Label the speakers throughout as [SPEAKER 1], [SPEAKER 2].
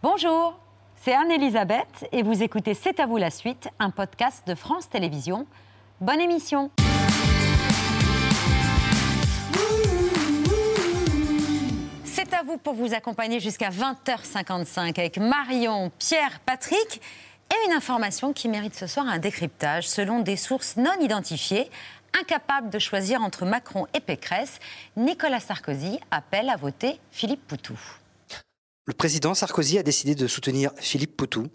[SPEAKER 1] Bonjour, c'est Anne-Elisabeth et vous écoutez C'est à vous la suite, un podcast de France Télévisions. Bonne émission C'est à vous pour vous accompagner jusqu'à 20h55 avec Marion, Pierre, Patrick et une information qui mérite ce soir un décryptage selon des sources non identifiées. Incapable de choisir entre Macron et Pécresse, Nicolas Sarkozy appelle à voter Philippe Poutou.
[SPEAKER 2] Le président Sarkozy a décidé de soutenir Philippe Poutou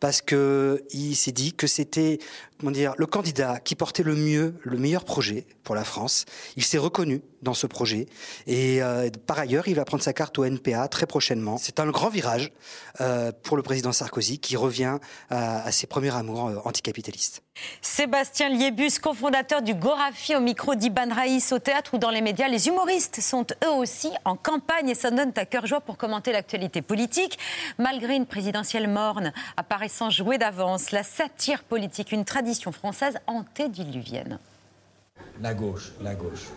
[SPEAKER 2] parce que il s'est dit que c'était comment dire le candidat qui portait le mieux le meilleur projet pour la France. Il s'est reconnu dans ce projet et euh, par ailleurs il va prendre sa carte au NPA très prochainement. C'est un grand virage euh, pour le président Sarkozy qui revient à, à ses premiers amours euh, anticapitalistes.
[SPEAKER 1] Sébastien Liébus, cofondateur du Gorafi au micro d'Iban Raïs au théâtre ou dans les médias. Les humoristes sont eux aussi en campagne et ça donne à cœur joie pour commenter l'actualité politique. Malgré une présidentielle morne apparaissant jouée d'avance, la satire politique, une tradition française antédiluvienne.
[SPEAKER 3] La gauche, la gauche.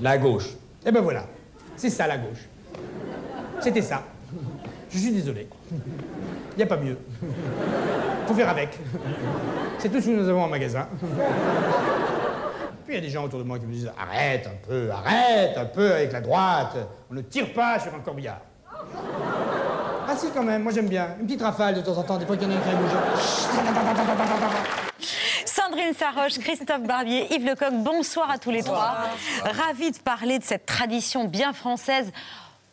[SPEAKER 3] La gauche. Et ben voilà, c'est ça la gauche. C'était ça. Je suis désolé. Il n'y a pas mieux. Faut faire avec. C'est tout ce que nous avons en magasin. Puis il y a des gens autour de moi qui me disent arrête un peu, arrête un peu avec la droite. On ne tire pas sur un corbillard. Si quand même, moi j'aime bien. Une petite rafale de temps en temps, des fois qu'il y en a un qui.
[SPEAKER 1] Sandrine Saroche, Christophe Barbier, Yves Lecoq, bonsoir à tous les trois. Ravi de parler de cette tradition bien française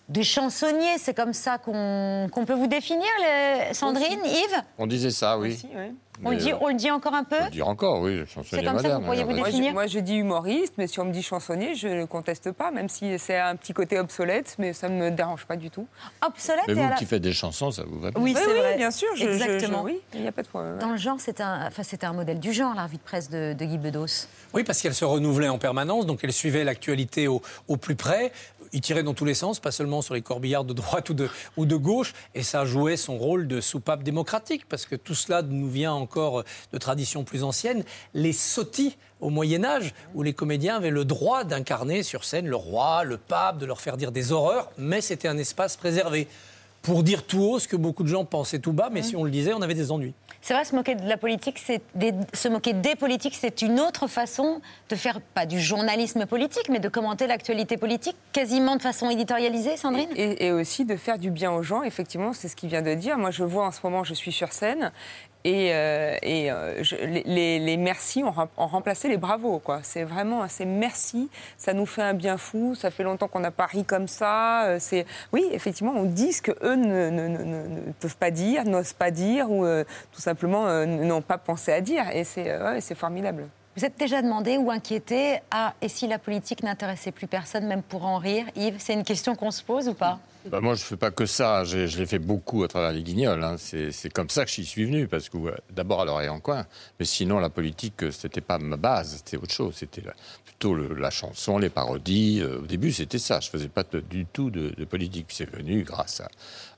[SPEAKER 1] des chansonniers. C'est comme ça qu'on peut vous définir, les- Sandrine, Yves?
[SPEAKER 4] On disait ça, oui.
[SPEAKER 5] Aussi, ouais.
[SPEAKER 1] on le,
[SPEAKER 4] Mais,
[SPEAKER 1] dit,
[SPEAKER 4] euh,
[SPEAKER 1] on le dit encore un peu?
[SPEAKER 4] On peut le dire encore, oui, chansonnier
[SPEAKER 1] comme ça que vous
[SPEAKER 4] moderne.
[SPEAKER 1] pourriez vous
[SPEAKER 4] ouais.
[SPEAKER 5] Moi,
[SPEAKER 1] définir
[SPEAKER 5] je, moi, je dis humoriste, mais si on me dit chansonnier, je ne conteste pas, même si c'est un petit côté obsolète, mais ça ne me dérange pas du tout.
[SPEAKER 1] Obsolète
[SPEAKER 4] Mais vous
[SPEAKER 1] la-
[SPEAKER 4] qui faites des chansons, ça vous va bien
[SPEAKER 1] Oui,
[SPEAKER 5] Oui,
[SPEAKER 1] vrai.
[SPEAKER 5] bien sûr. Je, je- je-
[SPEAKER 1] Exactement.
[SPEAKER 5] oui, il n'y a pas de problème.
[SPEAKER 1] Dans le genre, c'est un, enfin, c'était un modèle du genre, la revue de presse de, de Guy Bedos.
[SPEAKER 6] Oui, parce qu'elle se renouvelait en permanence, donc elle suivait l'actualité au, au plus près. Il tirait dans tous les sens, pas seulement sur les corbillards de droite ou de, gauche, et ça jouait son rôle de soupape démocratique, parce que tout cela nous vient encore de traditions plus anciennes. Les sottis au Moyen Âge, où les comédiens avaient le droit d'incarner sur scène le roi, le pape, de leur faire dire des horreurs, mais c'était un espace préservé. Pour dire tout haut ce que beaucoup de gens pensaient tout bas, mais si on le disait, on avait des ennuis.
[SPEAKER 1] C'est vrai, se moquer de la politique, c'est des- se moquer des politiques, c'est une autre façon de faire, pas du journalisme politique, mais de commenter l'actualité politique, quasiment de façon éditorialisée, Sandrine
[SPEAKER 5] Et, et aussi de faire du bien aux gens, effectivement, c'est ce qu'il vient de dire. Moi, je vois en ce moment, je suis sur scène, et, euh, euh, les, les- merci ont, rem- ont remplacé les bravos. C'est vraiment, c'est merci, ça nous fait un bien fou, ça fait longtemps qu'on n'a pas ri comme ça. euh, oui, effectivement, on dit ce que eux ne, ne- peuvent pas dire, n'osent pas dire, ou tout simplement n'ont pas pensé à dire, et c'est, c'est formidable.
[SPEAKER 1] Vous êtes déjà demandé ou inquiété Ah, et si la politique n'intéressait plus personne, même pour en rire? Yves, c'est une question qu'on se pose ou pas?
[SPEAKER 4] Bah, moi, je ne fais pas que ça. Je l'ai fait beaucoup à travers les guignols. hein. C'est comme ça que j'y suis venu. Parce que, d'abord, à l'oreille en coin. Mais sinon, la politique, euh, c'était pas ma base. C'était autre chose. C'était la- plutôt le- la chanson, les parodies. Euh, Au début, c'était ça. Je faisais pas du tout de, de politique. C'est venu grâce à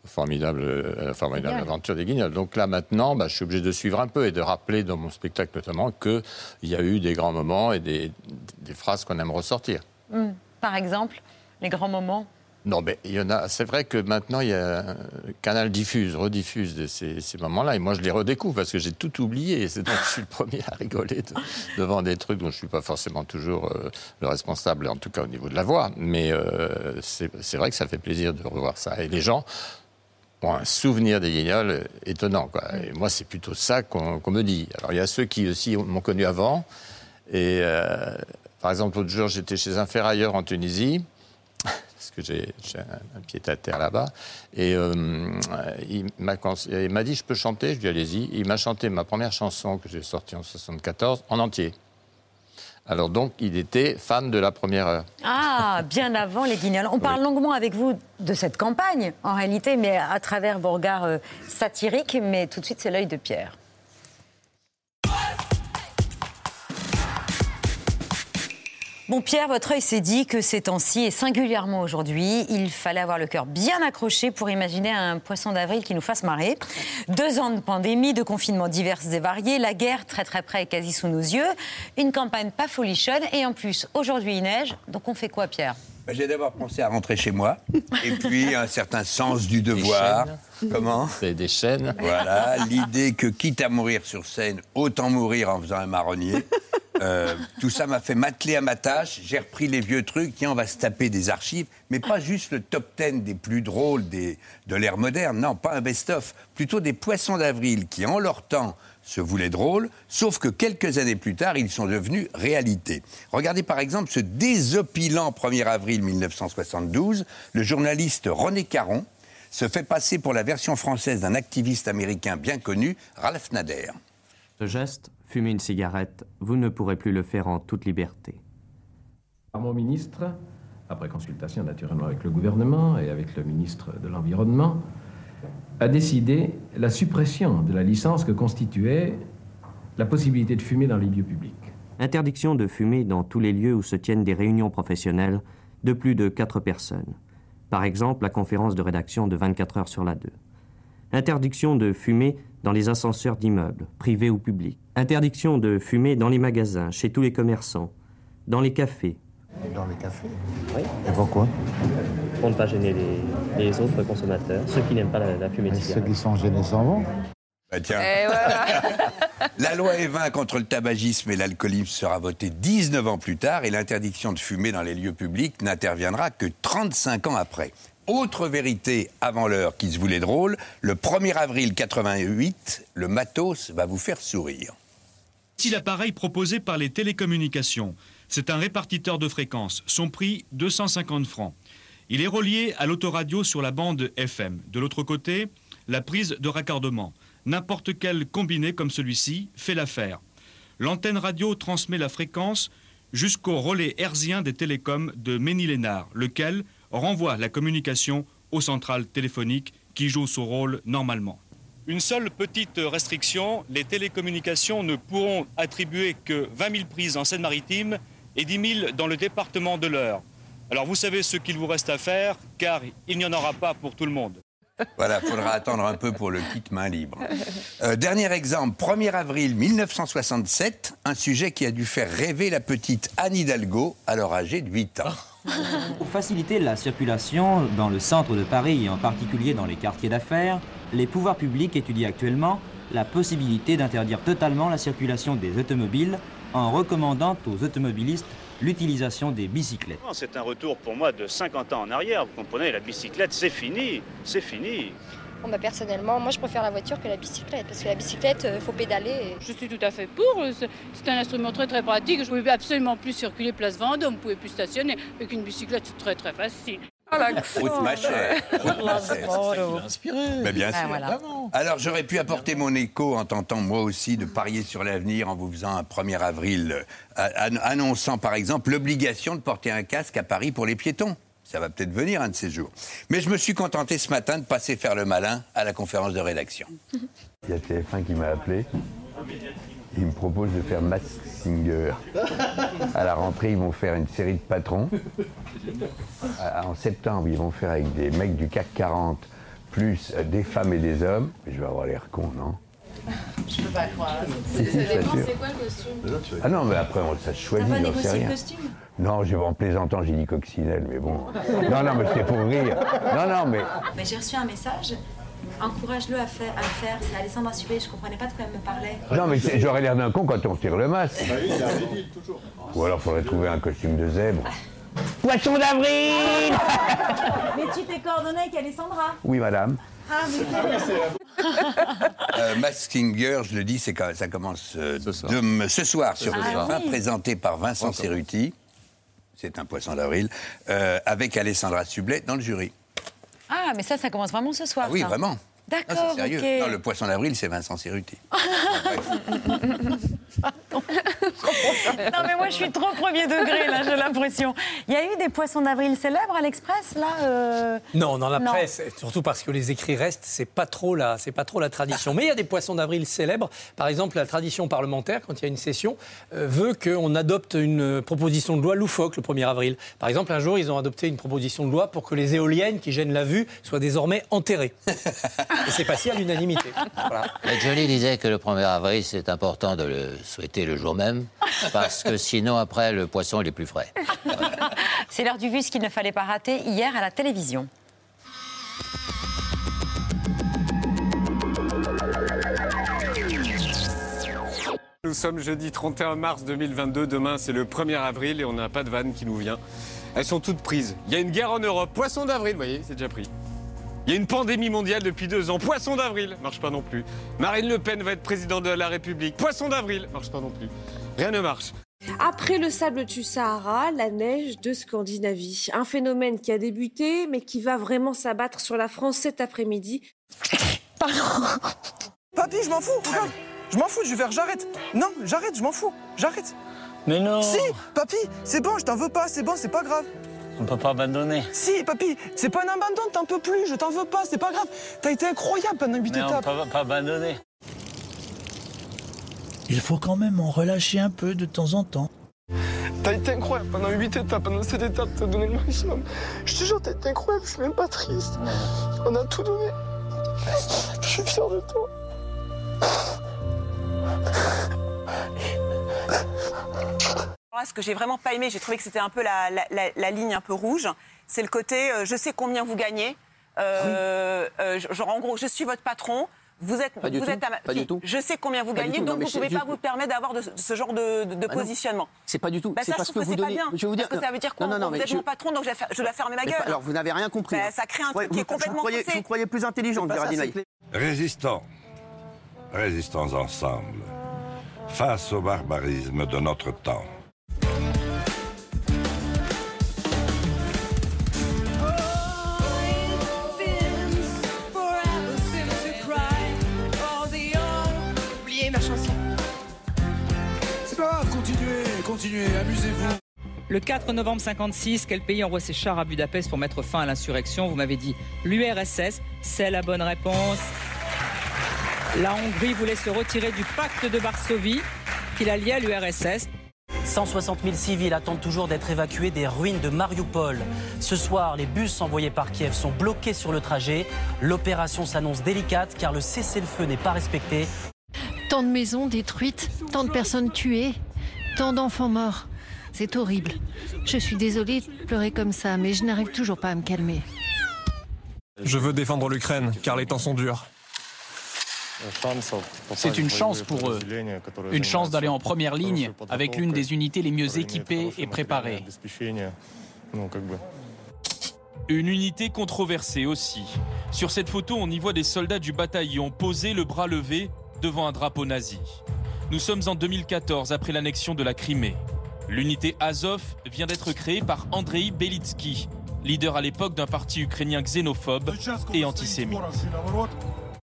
[SPEAKER 4] la formidable, euh, formidable
[SPEAKER 1] Guignols.
[SPEAKER 4] aventure des guignols. Donc là, maintenant, bah, je suis obligé de suivre un peu et de rappeler dans mon spectacle notamment qu'il y a eu des grands moments et des, des phrases qu'on aime ressortir.
[SPEAKER 1] Hmm. Par exemple, les grands moments
[SPEAKER 4] Non, mais il y en a. C'est vrai que maintenant, il y a Canal diffuse, rediffuse de ces, moments-là, et moi, je les redécouvre parce que j'ai tout oublié. C'est donc je suis le premier à rigoler de- devant des trucs dont je suis pas forcément toujours euh, le responsable, en tout cas au niveau de la voix. Mais euh, c'est vrai que ça fait plaisir de revoir ça. Et les gens ont un souvenir des guignols étonnant. Et moi, c'est plutôt ça qu'on qu'on me dit. Alors, il y a ceux qui aussi m'ont connu avant. Et euh, par exemple, l'autre jour, j'étais chez un ferrailleur en Tunisie parce que j'ai un, un pied à terre là-bas. Et euh, il m'a cons- il m'a dit, je peux chanter? Je lui ai dit, allez-y. Il m'a chanté ma première chanson que j'ai sortie en 74 en entier. Alors donc, il était fan de la première heure.
[SPEAKER 1] Ah, bien avant les guignols. On parle longuement avec vous de cette campagne, en réalité, mais à travers vos regards euh, satiriques. Mais tout de suite, c'est l'œil de Pierre. Bon, Pierre, votre œil s'est dit que ces temps-ci, et singulièrement aujourd'hui, il fallait avoir le cœur bien accroché pour imaginer un poisson d'avril qui nous fasse marrer. Deux ans de pandémie, de confinements divers et variés, la guerre très très près et quasi sous nos yeux, une campagne pas folichonne, et en plus, aujourd'hui il neige, donc on fait quoi, Pierre?
[SPEAKER 7] J'ai d'abord pensé à rentrer chez moi, et puis un certain sens du devoir. Comment?
[SPEAKER 8] C'est des chaînes.
[SPEAKER 7] Voilà, l'idée que quitte à mourir sur scène, autant mourir en faisant un marronnier. Euh, tout ça m'a fait m'atteler à ma tâche. J'ai repris les vieux trucs. Tiens, on va se taper des archives, mais pas juste le top 10 des plus drôles des, de l'ère moderne. Non, pas un best-of. Plutôt des poissons d'avril qui, en leur temps, se voulaient drôles, sauf que quelques années plus tard, ils sont devenus réalité. Regardez par exemple ce désopilant 1er avril 1972. Le journaliste René Caron se fait passer pour la version française d'un activiste américain bien connu, Ralph Nader.
[SPEAKER 9] Ce geste, fumer une cigarette, vous ne pourrez plus le faire en toute liberté.
[SPEAKER 10] Mon ministre, après consultation naturellement avec le gouvernement et avec le ministre de l'Environnement, a décidé la suppression de la licence que constituait la possibilité de fumer dans les lieux publics.
[SPEAKER 9] Interdiction de fumer dans tous les lieux où se tiennent des réunions professionnelles de plus de 4 personnes. Par exemple, la conférence de rédaction de 24 heures sur la 2. Interdiction de fumer dans les ascenseurs d'immeubles, privés ou publics. Interdiction de fumer dans les magasins, chez tous les commerçants, dans les cafés.
[SPEAKER 11] Dans les cafés Oui. Et pourquoi
[SPEAKER 9] Pour ne pas gêner les, les autres consommateurs, ceux qui n'aiment pas la, la fumée de
[SPEAKER 11] Ceux qui sont gênés s'en vont.
[SPEAKER 7] Bah, tiens,
[SPEAKER 12] Et voilà.
[SPEAKER 7] la loi Evin contre le tabagisme et l'alcoolisme sera votée 19 ans plus tard et l'interdiction de fumer dans les lieux publics n'interviendra que 35 ans après. Autre vérité avant l'heure qui se voulait drôle, le 1er avril 88, le matos va vous faire sourire.
[SPEAKER 13] Si l'appareil proposé par les télécommunications, c'est un répartiteur de fréquences. Son prix, 250 francs. Il est relié à l'autoradio sur la bande FM. De l'autre côté, la prise de raccordement. N'importe quel combiné comme celui-ci fait l'affaire. L'antenne radio transmet la fréquence jusqu'au relais hertzien des télécoms de Ménilénard, lequel renvoie la communication aux centrales téléphoniques qui jouent son rôle normalement. Une seule petite restriction, les télécommunications ne pourront attribuer que 20 000 prises en Seine-Maritime et 10 000 dans le département de l'Eure. Alors vous savez ce qu'il vous reste à faire, car il n'y en aura pas pour tout le monde.
[SPEAKER 7] Voilà, faudra attendre un peu pour le kit main libre. Euh, dernier exemple, 1er avril 1967, un sujet qui a dû faire rêver la petite Anne Hidalgo, alors âgée de 8 ans.
[SPEAKER 14] Pour faciliter la circulation dans le centre de Paris et en particulier dans les quartiers d'affaires, les pouvoirs publics étudient actuellement la possibilité d'interdire totalement la circulation des automobiles en recommandant aux automobilistes l'utilisation des bicyclettes.
[SPEAKER 15] C'est un retour pour moi de 50 ans en arrière. Vous comprenez, la bicyclette, c'est fini. C'est fini.
[SPEAKER 16] Bon, bah, personnellement, moi je préfère la voiture que la bicyclette parce que la bicyclette, il faut pédaler.
[SPEAKER 17] Je suis tout à fait pour. C'est- C'est un instrument très très pratique. Je ne pouvais absolument plus circuler place Vendôme, vous ne pouvez plus stationner. Avec une bicyclette, c'est très très facile.
[SPEAKER 7] Route ma chère. Route ma chère. Mais bien
[SPEAKER 17] Ah,
[SPEAKER 7] sûr.
[SPEAKER 17] voilà.
[SPEAKER 7] Alors j'aurais pu apporter mon écho en tentant moi aussi de parier sur l'avenir en vous faisant un 1er avril euh, an- annonçant par exemple l'obligation de porter un casque à Paris pour les piétons. Ça va peut-être venir un de ces jours. Mais je me suis contenté ce matin de passer faire le malin à la conférence de rédaction.
[SPEAKER 18] Il y a TF1 qui m'a appelé. Il me propose de faire Mask Singer. À la rentrée, ils vont faire une série de patrons. En septembre, ils vont faire avec des mecs du CAC 40, plus des femmes et des hommes. Je vais avoir l'air con, non?
[SPEAKER 19] Je peux pas croire. Ça
[SPEAKER 18] je
[SPEAKER 19] dépend, c'est quoi le costume?
[SPEAKER 18] Ah non, mais après, on, ça se choisit,
[SPEAKER 19] T'as pas
[SPEAKER 18] j'en sais
[SPEAKER 19] négocié
[SPEAKER 18] rien.
[SPEAKER 19] le costume
[SPEAKER 18] Non, j'ai en plaisantant, j'ai dit coccinelle, mais bon. Non, non, mais c'était pour rire. Non, non, mais
[SPEAKER 20] Mais j'ai reçu un message. Encourage-le à, faire, à le faire. C'est Alessandra Subé. Je comprenais pas de quoi elle me parlait.
[SPEAKER 18] Non, mais c'est- j'aurais l'air d'un con quand on tire le masque. Ou alors, faudrait trouver un costume de zèbre. Poisson d'avril
[SPEAKER 20] Mais tu t'es coordonné avec Alessandra.
[SPEAKER 18] Oui, madame.
[SPEAKER 20] Ah, mais
[SPEAKER 7] Euh, Mask Singer, je le dis, c'est quand- ça commence euh, ce soir sur
[SPEAKER 20] Ce soir.
[SPEAKER 7] TF1,
[SPEAKER 20] Ah oui.
[SPEAKER 7] présenté par Vincent Cerruti. C'est un poisson d'avril, euh, avec Alessandra Sublet dans le jury.
[SPEAKER 21] Ah, mais ça, ça commence vraiment ce soir.
[SPEAKER 7] Ah oui,
[SPEAKER 21] ça.
[SPEAKER 7] vraiment. Ah,
[SPEAKER 21] D'accord,
[SPEAKER 7] c'est sérieux. Non, le poisson d'avril, c'est Vincent Cerruti.
[SPEAKER 21] Non, mais moi, je suis trop premier degré, là, j'ai l'impression. Il y a eu des poissons d'avril célèbres à l'Express, là euh,
[SPEAKER 22] Non, dans la
[SPEAKER 21] Non.
[SPEAKER 22] presse, surtout parce que les écrits restent, c'est pas trop la, c'est pas trop la tradition. Mais il y a des poissons d'avril célèbres. Par exemple, la tradition parlementaire, quand il y a une session, euh, veut qu'on adopte une proposition de loi loufoque le 1er avril. Par exemple, un jour, ils ont adopté une proposition de loi pour que les éoliennes qui gênent la vue soient désormais enterrées. Et c'est passé à l'unanimité. Voilà.
[SPEAKER 23] Mais Johnny disait que le 1er avril, c'est important de le souhaiter le jour même, parce que sinon, après, le poisson, il est plus frais.
[SPEAKER 1] C'est l'heure du vu, ce qu'il ne fallait pas rater hier à la télévision.
[SPEAKER 24] Nous sommes jeudi 31 mars 2022. Demain, c'est le 1er avril et on n'a pas de vanne qui nous vient. Elles sont toutes prises. Il y a une guerre en Europe. Poisson d'avril, vous voyez, c'est déjà pris. Il y a une pandémie mondiale depuis deux ans. Poisson d'avril, marche pas non plus. Marine Le Pen va être présidente de la République. Poisson d'avril, marche pas non plus. Rien ne marche.
[SPEAKER 25] Après le sable du Sahara, la neige de Scandinavie. Un phénomène qui a débuté, mais qui va vraiment s'abattre sur la France cet après-midi.
[SPEAKER 26] Papy, je m'en fous, regarde. Je m'en fous, je vais faire j'arrête. Non, j'arrête, je m'en fous, j'arrête.
[SPEAKER 27] Mais non
[SPEAKER 26] Si, papy, c'est bon, je t'en veux pas, c'est bon, c'est pas grave.
[SPEAKER 27] On peut pas abandonner.
[SPEAKER 26] Si, papy, c'est pas un abandon, t'en peux plus, je t'en veux pas, c'est pas grave. T'as été incroyable pendant 8
[SPEAKER 27] Mais on
[SPEAKER 26] étapes.
[SPEAKER 27] peut pas abandonner.
[SPEAKER 28] Il faut quand même en relâcher un peu de temps en temps.
[SPEAKER 26] T'as été incroyable pendant 8 étapes, pendant 7 étapes, t'as donné le maximum. Je te jure, t'as été incroyable, je suis même pas triste. On a tout donné. Je suis fier de toi.
[SPEAKER 29] Alors là, ce que j'ai vraiment pas aimé, j'ai trouvé que c'était un peu la, la- la- la ligne un peu rouge, c'est le côté euh, je sais combien vous gagnez. Euh, euh, genre en gros, je suis votre patron. Vous êtes,
[SPEAKER 30] Pas du
[SPEAKER 29] vous
[SPEAKER 30] tout,
[SPEAKER 29] êtes à ma-
[SPEAKER 30] pas du tout.
[SPEAKER 29] Je sais combien vous
[SPEAKER 30] Pas
[SPEAKER 29] gagnez,
[SPEAKER 30] non,
[SPEAKER 29] donc vous ne pouvez pas vous permettre d'avoir de, ce genre de, de- de
[SPEAKER 30] Bah non.
[SPEAKER 29] positionnement.
[SPEAKER 30] C'est pas du tout.
[SPEAKER 29] Bah
[SPEAKER 30] c'est
[SPEAKER 29] ça,
[SPEAKER 30] parce que
[SPEAKER 29] trouve
[SPEAKER 30] vous
[SPEAKER 29] c'est pas
[SPEAKER 30] donnez.
[SPEAKER 29] bien.
[SPEAKER 30] Je vais vous dire.
[SPEAKER 29] Parce que ça veut dire quoi
[SPEAKER 30] Non, non, non,
[SPEAKER 29] Vous êtes
[SPEAKER 30] je-
[SPEAKER 29] mon patron, donc je dois, faire- je dois fermer ma gueule.
[SPEAKER 30] pas- alors vous n'avez rien compris.
[SPEAKER 29] Bah, ça crée un
[SPEAKER 30] Ouais,
[SPEAKER 29] truc qui est
[SPEAKER 30] vous-
[SPEAKER 29] complètement
[SPEAKER 30] vous croyez,
[SPEAKER 29] faussé.
[SPEAKER 30] vous croyez plus intelligent,
[SPEAKER 26] ça,
[SPEAKER 30] Géraldine.
[SPEAKER 31] Résistants. Résistons ensemble. Face au barbarisme de notre temps.
[SPEAKER 32] Continuez, amusez-vous.
[SPEAKER 33] Le 4 novembre 56, quel pays envoie ses chars à Budapest pour mettre fin à l'insurrection? Vous m'avez dit l'URSS, c'est la bonne réponse. La Hongrie voulait se retirer du pacte de Varsovie qui la liait à l'URSS.
[SPEAKER 34] 160 000 civils attendent toujours d'être évacués des ruines de Mariupol. Ce soir, les bus envoyés par Kiev sont bloqués sur le trajet. L'opération s'annonce délicate car le cessez-le-feu n'est pas respecté.
[SPEAKER 35] Tant de maisons détruites, tant de personnes tuées, tant d'enfants morts. C'est horrible. Je suis désolée de pleurer comme ça, mais je n'arrive toujours pas à me calmer.
[SPEAKER 36] Je veux défendre l'Ukraine, car les temps sont durs.
[SPEAKER 37] C'est une chance pour eux. Une chance d'aller en première ligne avec l'une des unités les mieux équipées et préparées.
[SPEAKER 38] Une unité controversée aussi. Sur cette photo, on y voit des soldats du bataillon posés le bras levé devant un drapeau nazi. Nous sommes en 2014, après l'annexion de la Crimée. L'unité Azov vient d'être créée par Andrei Belitsky, leader à l'époque d'un parti ukrainien xénophobe et antisémite.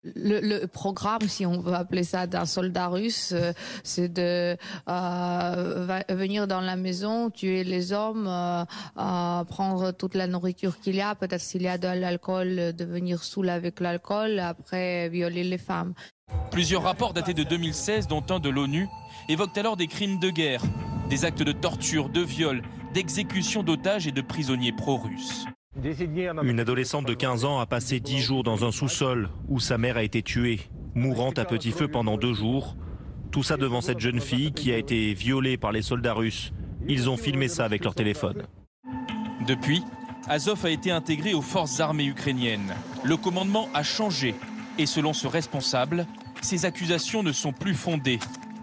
[SPEAKER 39] Le, programme, si on veut appeler ça, d'un soldat russe, euh, c'est de euh, venir dans la maison, tuer les hommes, euh, prendre toute la nourriture qu'il y a, peut-être s'il y a de l'alcool, euh, devenir saoul avec l'alcool, après violer les femmes.
[SPEAKER 38] Plusieurs rapports datés de 2016, dont un de l'ONU, évoquent alors des crimes de guerre, des actes de torture, de viol, d'exécution d'otages et de prisonniers pro-russes.
[SPEAKER 14] Une adolescente de 15 ans a passé 10 jours dans un sous-sol où sa mère a été tuée, mourante à petit feu pendant deux jours. Tout ça devant cette jeune fille qui a été violée par les soldats russes. Ils ont filmé ça avec leur téléphone.
[SPEAKER 38] Depuis, Azov a été intégré aux forces armées ukrainiennes. Le commandement a changé et selon ce responsable, ces accusations ne sont plus fondées,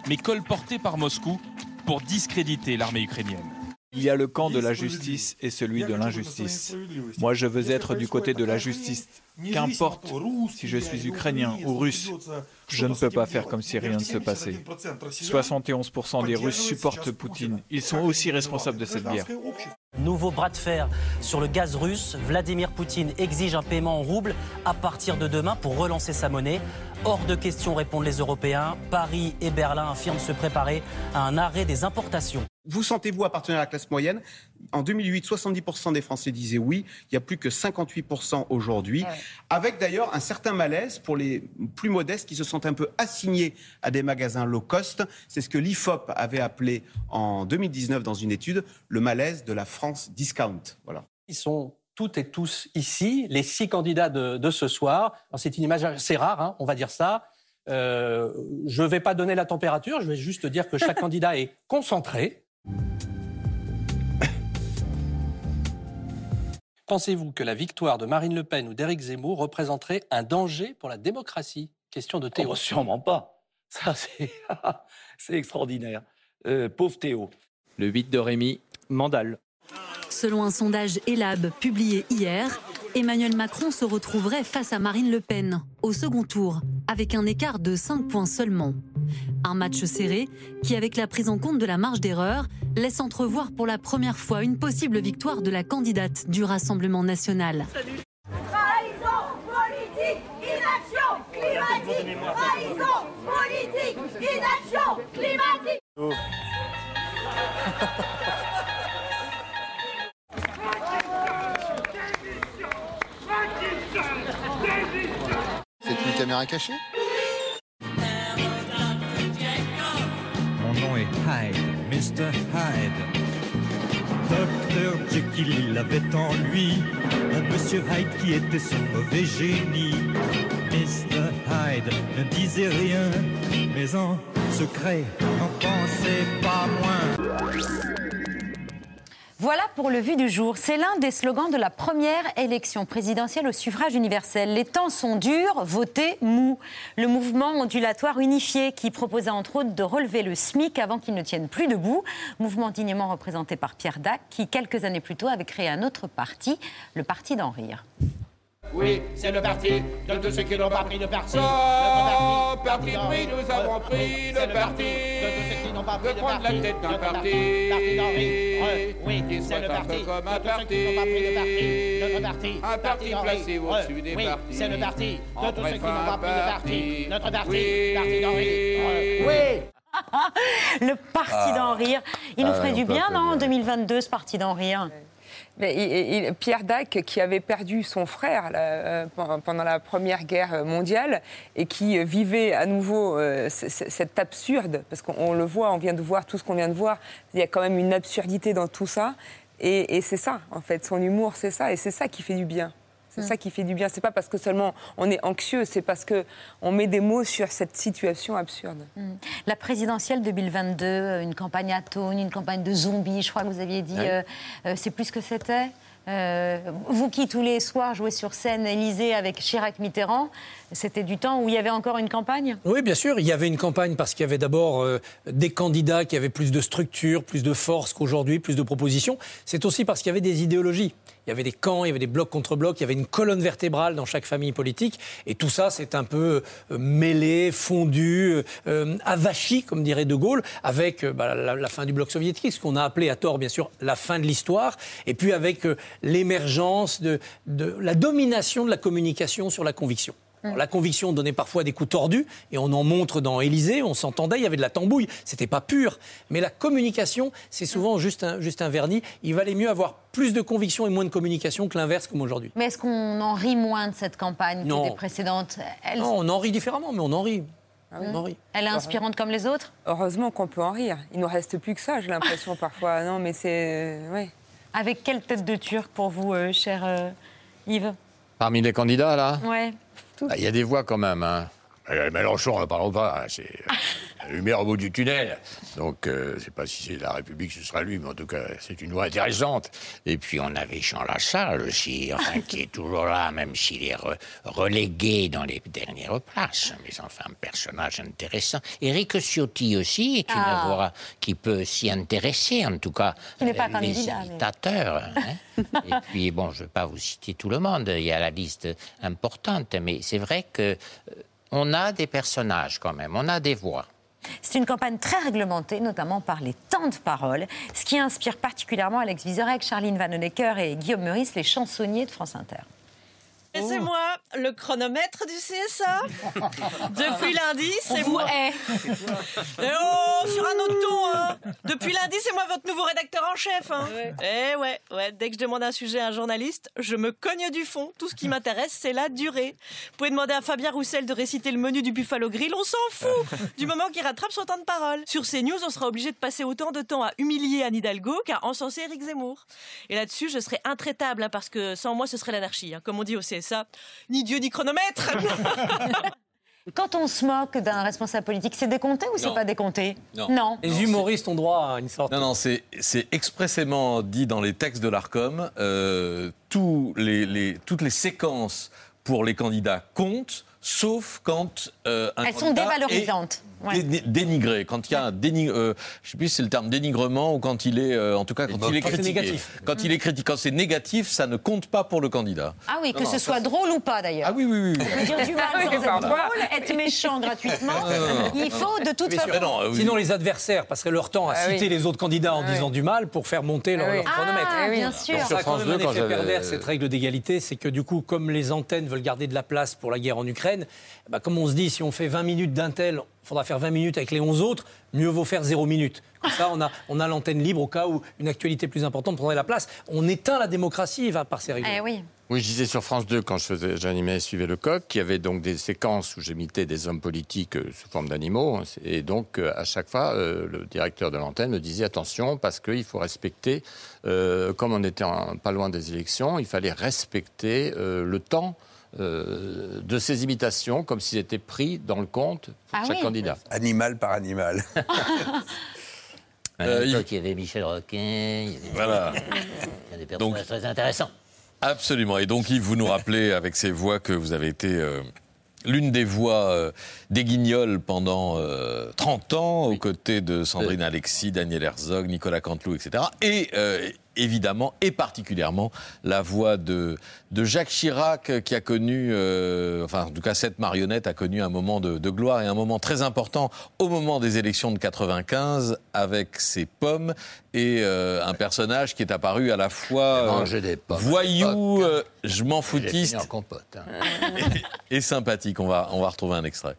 [SPEAKER 38] mais colportées par Moscou pour discréditer l'armée ukrainienne.
[SPEAKER 40] Il y a le camp de la justice et celui de l'injustice. Moi, je veux être du côté de la justice. Qu'importe si je suis ukrainien ou russe, je ne peux pas faire comme si rien ne se passait. 71% des Russes supportent Poutine. Ils sont aussi responsables de cette guerre.
[SPEAKER 34] Nouveau bras de fer sur le gaz russe. Vladimir Poutine exige un paiement en rouble à partir de demain pour relancer sa monnaie. Hors de question, répondent les Européens. Paris et Berlin affirment se préparer à un arrêt des importations.
[SPEAKER 3] Vous sentez-vous appartenir à la classe moyenne? En 2008, 70% des Français disaient oui. Il n'y a plus que 58% aujourd'hui. Avec d'ailleurs un certain malaise pour les plus modestes qui se sentent un peu assignés à des magasins low cost. C'est ce que l'IFOP avait appelé en 2019 dans une étude le malaise de la France discount. Voilà.
[SPEAKER 41] Ils sont toutes et tous ici, les six candidats de, de ce soir. C'est une image assez rare, hein, on va dire ça. Euh, je ne vais pas donner la température, je vais juste dire que chaque candidat est concentré.
[SPEAKER 42] Pensez-vous que la victoire de Marine Le Pen ou d'Éric Zemmour représenterait un danger pour la démocratie? Question de Théo.
[SPEAKER 43] Oh, sûrement pas. Ça, c'est, extraordinaire. Euh, pauvre Théo.
[SPEAKER 40] Le 8 de Rémi, Mandal.
[SPEAKER 44] Selon un sondage Elab publié hier, Emmanuel Macron se retrouverait face à Marine Le Pen au second tour, avec un écart de 5 points seulement. Un match serré qui, avec la prise en compte de la marge d'erreur, laisse entrevoir pour la première fois une possible victoire de la candidate du Rassemblement national.
[SPEAKER 45] Trahison politique, inaction climatique. Trahison politique, inaction climatique.
[SPEAKER 46] caméra cachée
[SPEAKER 47] Mon nom est Hyde, Mr. Hyde. Docteur Jekyll, il avait en lui un monsieur Hyde qui était son mauvais génie. Mr. Hyde ne disait rien, mais en secret n'en pensait pas moins.
[SPEAKER 1] Voilà pour le vu du jour. C'est l'un des slogans de la première élection présidentielle au suffrage universel. Les temps sont durs, votez mou. Le mouvement ondulatoire unifié qui proposait entre autres de relever le SMIC avant qu'il ne tienne plus debout. Mouvement dignement représenté par Pierre Dac qui, quelques années plus tôt, avait créé un autre parti, le Parti d'en rire.
[SPEAKER 3] Oui, c'est le parti de tous ceux qui n'ont pas pris de parti. Notre parti pris, nous avons pris le parti de tous ceux qui n'ont pas pris de prendre la tête d'un parti. Oui, c'est le parti comme un parti. Notre parti, un parti placé au-dessus des partis. Oui, c'est le parti de tous ceux qui n'ont pas pris de parti. Notre parti, parti d'en rire. Oui.
[SPEAKER 1] le Parti d'en rire. Il nous
[SPEAKER 5] Ah
[SPEAKER 1] ferait du bien, non, en
[SPEAKER 5] applaudir.
[SPEAKER 1] 2022, ce Parti d'en rire
[SPEAKER 5] Pierre Dac, qui avait perdu son frère là, euh, pen- pendant la Première Guerre mondiale et qui euh, vivait à nouveau euh, absurde, parce qu'on on le voit, on vient de voir tout ce qu'on vient de voir, il y a quand même une absurdité dans tout ça. Et c'est ça, en fait, son humour, c'est ça, et c'est ça qui fait du bien. C'est
[SPEAKER 1] Mm.
[SPEAKER 5] ça qui fait du bien. C'est pas parce que seulement on est anxieux, c'est parce que on met des mots sur cette situation absurde.
[SPEAKER 1] Hmm. La présidentielle 2022, euh, une campagne atone, une campagne de zombies, je crois que vous aviez dit,
[SPEAKER 5] Oui.
[SPEAKER 1] euh, euh, c'est plus ce que c'était. Euh, vous qui tous les soirs jouez sur scène Élysée avec Chirac Mitterrand, c'était du temps où il y avait encore une campagne?
[SPEAKER 6] Oui, bien sûr. Il y avait une campagne parce qu'il y avait d'abord euh, des candidats qui avaient plus de structure, plus de force qu'aujourd'hui, plus de propositions. C'est aussi parce qu'il y avait des idéologies. Il y avait des camps, il y avait des blocs contre blocs, il y avait une colonne vertébrale dans chaque famille politique. Et tout ça, c'est un peu euh, mêlé, fondu, euh, avachi, comme dirait De Gaulle, avec euh, bah, la, fin du bloc soviétique, ce qu'on a appelé à tort, bien sûr, la fin de l'histoire. Et puis avec euh, l'émergence de la domination de la communication sur la conviction. Alors, la conviction donnait parfois des coups tordus, et on en montre dans Élysée, on s'entendait, il y avait de la tambouille, c'était pas pur. Mais la communication, c'est souvent juste un, juste un vernis. Il valait mieux avoir plus de conviction et moins de communication que l'inverse, comme aujourd'hui.
[SPEAKER 1] Mais est-ce qu'on en rit moins de cette campagne
[SPEAKER 6] Non.
[SPEAKER 1] que des précédentes Elle,
[SPEAKER 6] Non, on en rit différemment, mais on en rit. On en rit.
[SPEAKER 1] elle est inspirante comme les autres?
[SPEAKER 5] Heureusement qu'on peut en rire. Il nous reste plus que ça, j'ai l'impression parfois. Non, mais c'est ouais.
[SPEAKER 1] Avec quelle tête de turc pour vous, euh, cher euh, Yves?
[SPEAKER 4] Parmi les candidats, là,
[SPEAKER 1] Ouais.
[SPEAKER 4] Ah, il y a des voix quand même. Hein. Euh, Mélenchon, ne parlons pas. hein, C'est euh, la lumière au bout du tunnel. Donc, euh, je ne sais pas si c'est la République, ce sera lui, mais en tout cas, c'est une voix intéressante. Et puis, on avait Jean Lassalle aussi, enfin, qui est toujours là, même s'il est re- relégué dans les dernières places. Mais enfin, un personnage intéressant. Éric Ciotti aussi
[SPEAKER 1] Ah.
[SPEAKER 4] qui peut s'y intéresser, en tout cas.
[SPEAKER 1] Il n'est pas
[SPEAKER 4] les
[SPEAKER 1] mais-
[SPEAKER 4] imitateurs. hein. Et puis, bon, je ne vais pas vous citer tout le monde, il y a la liste importante, mais c'est vrai que euh, on a des personnages quand même, on a des voix.
[SPEAKER 1] C'est une campagne très réglementée, notamment par les temps de parole, ce qui inspire particulièrement Alex Vizorek, Charline Vanhoenacker et Guillaume Meurice, les chansonniers de France Inter.
[SPEAKER 48] Et c'est moi, le chronomètre du CSA. Depuis lundi, c'est moi. Eh oh, sur un autre ton, hein. Depuis lundi, c'est moi votre nouveau rédacteur en chef. Hein. Eh ouais, ouais. Dès que je demande un sujet à un journaliste, je me cogne du fond. Tout ce qui m'intéresse, c'est la durée. Vous pouvez demander à Fabien Roussel de réciter le menu du Buffalo Grill, on s'en fout. Du moment qu'il rattrape son temps de parole. Sur CNews, on sera obligé de passer autant de temps à humilier Anne Hidalgo qu'à encenser Éric Zemmour. Et là-dessus, je serai intraitable, hein, parce que sans moi, ce serait l'anarchie. Comme on dit au CSA, ni Dieu ni chronomètre.
[SPEAKER 1] Quand on se moque d'un responsable politique, c'est décompté ou c'est pas décompté
[SPEAKER 49] Non.
[SPEAKER 6] Les humoristes ont droit à une sorte.
[SPEAKER 49] Non, non, c'est c'est expressément dit dans les textes de l'ARCOM. euh,
[SPEAKER 46] tous les, les- toutes les séquences pour les candidats comptent, sauf quand euh, un
[SPEAKER 1] Elles sont
[SPEAKER 46] est
[SPEAKER 1] dévalorisantes. Ouais.
[SPEAKER 46] dé- dénigré, quand il y a un déni- euh, je sais plus si c'est le terme dénigrement ou quand il est, euh, en tout cas, quand il est
[SPEAKER 6] Quand c'est
[SPEAKER 46] critiqué.
[SPEAKER 6] négatif.
[SPEAKER 46] Quand il est critiqué, quand c'est négatif, ça ne compte pas pour le candidat.
[SPEAKER 1] Ah oui, que
[SPEAKER 46] Non,
[SPEAKER 1] ce
[SPEAKER 46] non,
[SPEAKER 1] soit
[SPEAKER 46] ça,
[SPEAKER 1] drôle ou pas d'ailleurs.
[SPEAKER 46] Ah oui, oui, oui.
[SPEAKER 1] Dire du mal
[SPEAKER 5] Ah oui,
[SPEAKER 1] sans être drôle, être méchant gratuitement. Il faut de toute
[SPEAKER 6] Bien sûr.
[SPEAKER 1] façon.
[SPEAKER 6] Sinon, les adversaires passeraient leur temps à
[SPEAKER 5] Ah
[SPEAKER 6] citer
[SPEAKER 5] oui.
[SPEAKER 6] les autres candidats en
[SPEAKER 5] Ah
[SPEAKER 6] disant
[SPEAKER 5] oui.
[SPEAKER 6] du mal pour faire monter leur,
[SPEAKER 5] Ah oui.
[SPEAKER 6] leur chronomètre.
[SPEAKER 1] Ah,
[SPEAKER 5] oui.
[SPEAKER 1] bien sûr.
[SPEAKER 6] Ça a quand même un
[SPEAKER 46] 2, quand
[SPEAKER 6] effet pervers, cette règle d'égalité, c'est que du coup, comme les antennes veulent garder de la place pour la guerre en Ukraine, bah, comme on se dit, si on fait 20 minutes d'un tel, il faudra faire 20 minutes avec les 11 autres, mieux vaut faire 0 minutes. Comme ça, on a, on a l'antenne libre au cas où une actualité plus importante prendrait la place. On éteint la démocratie va, par ces règles.
[SPEAKER 1] Eh oui.
[SPEAKER 4] Oui, je disais sur France 2, quand je faisais, j'animais et suivais le coq, qu'il y avait donc des séquences où j'imitais des hommes politiques euh, sous forme d'animaux. hein, Et donc, euh, à chaque fois, euh, le directeur de l'antenne me disait attention, parce qu'il faut respecter, euh, comme on était en- pas loin des élections, il fallait respecter euh, le temps. Euh, de ces imitations, comme s'ils étaient pris dans le compte pour
[SPEAKER 1] Ah
[SPEAKER 4] chaque
[SPEAKER 1] oui.
[SPEAKER 4] candidat.
[SPEAKER 49] Animal par animal.
[SPEAKER 50] À
[SPEAKER 46] Euh,
[SPEAKER 50] l'époque, il y avait Michel Roquin, il y avait,
[SPEAKER 46] Voilà.
[SPEAKER 50] il y a des personnages très intéressants.
[SPEAKER 46] Absolument. Et donc, Yves, vous nous rappelez avec ces voix que vous avez été euh, l'une des voix euh, des Guignols pendant euh, 30 ans, aux côtés de Sandrine Alexis, Daniel Herzog, Nicolas Canteloup, etc. Et euh, évidemment, et particulièrement, la voix de, de Jacques Chirac, qui a connu, euh, enfin, en tout cas, cette marionnette a connu un moment de, de gloire et un moment très important au moment des élections de 95, avec ses pommes et euh, un personnage qui est apparu à la fois euh,
[SPEAKER 50] des pommes
[SPEAKER 46] voyou, euh, je m'en foutiste
[SPEAKER 50] en compote. hein.
[SPEAKER 46] et sympathique. On va, on va retrouver un extrait.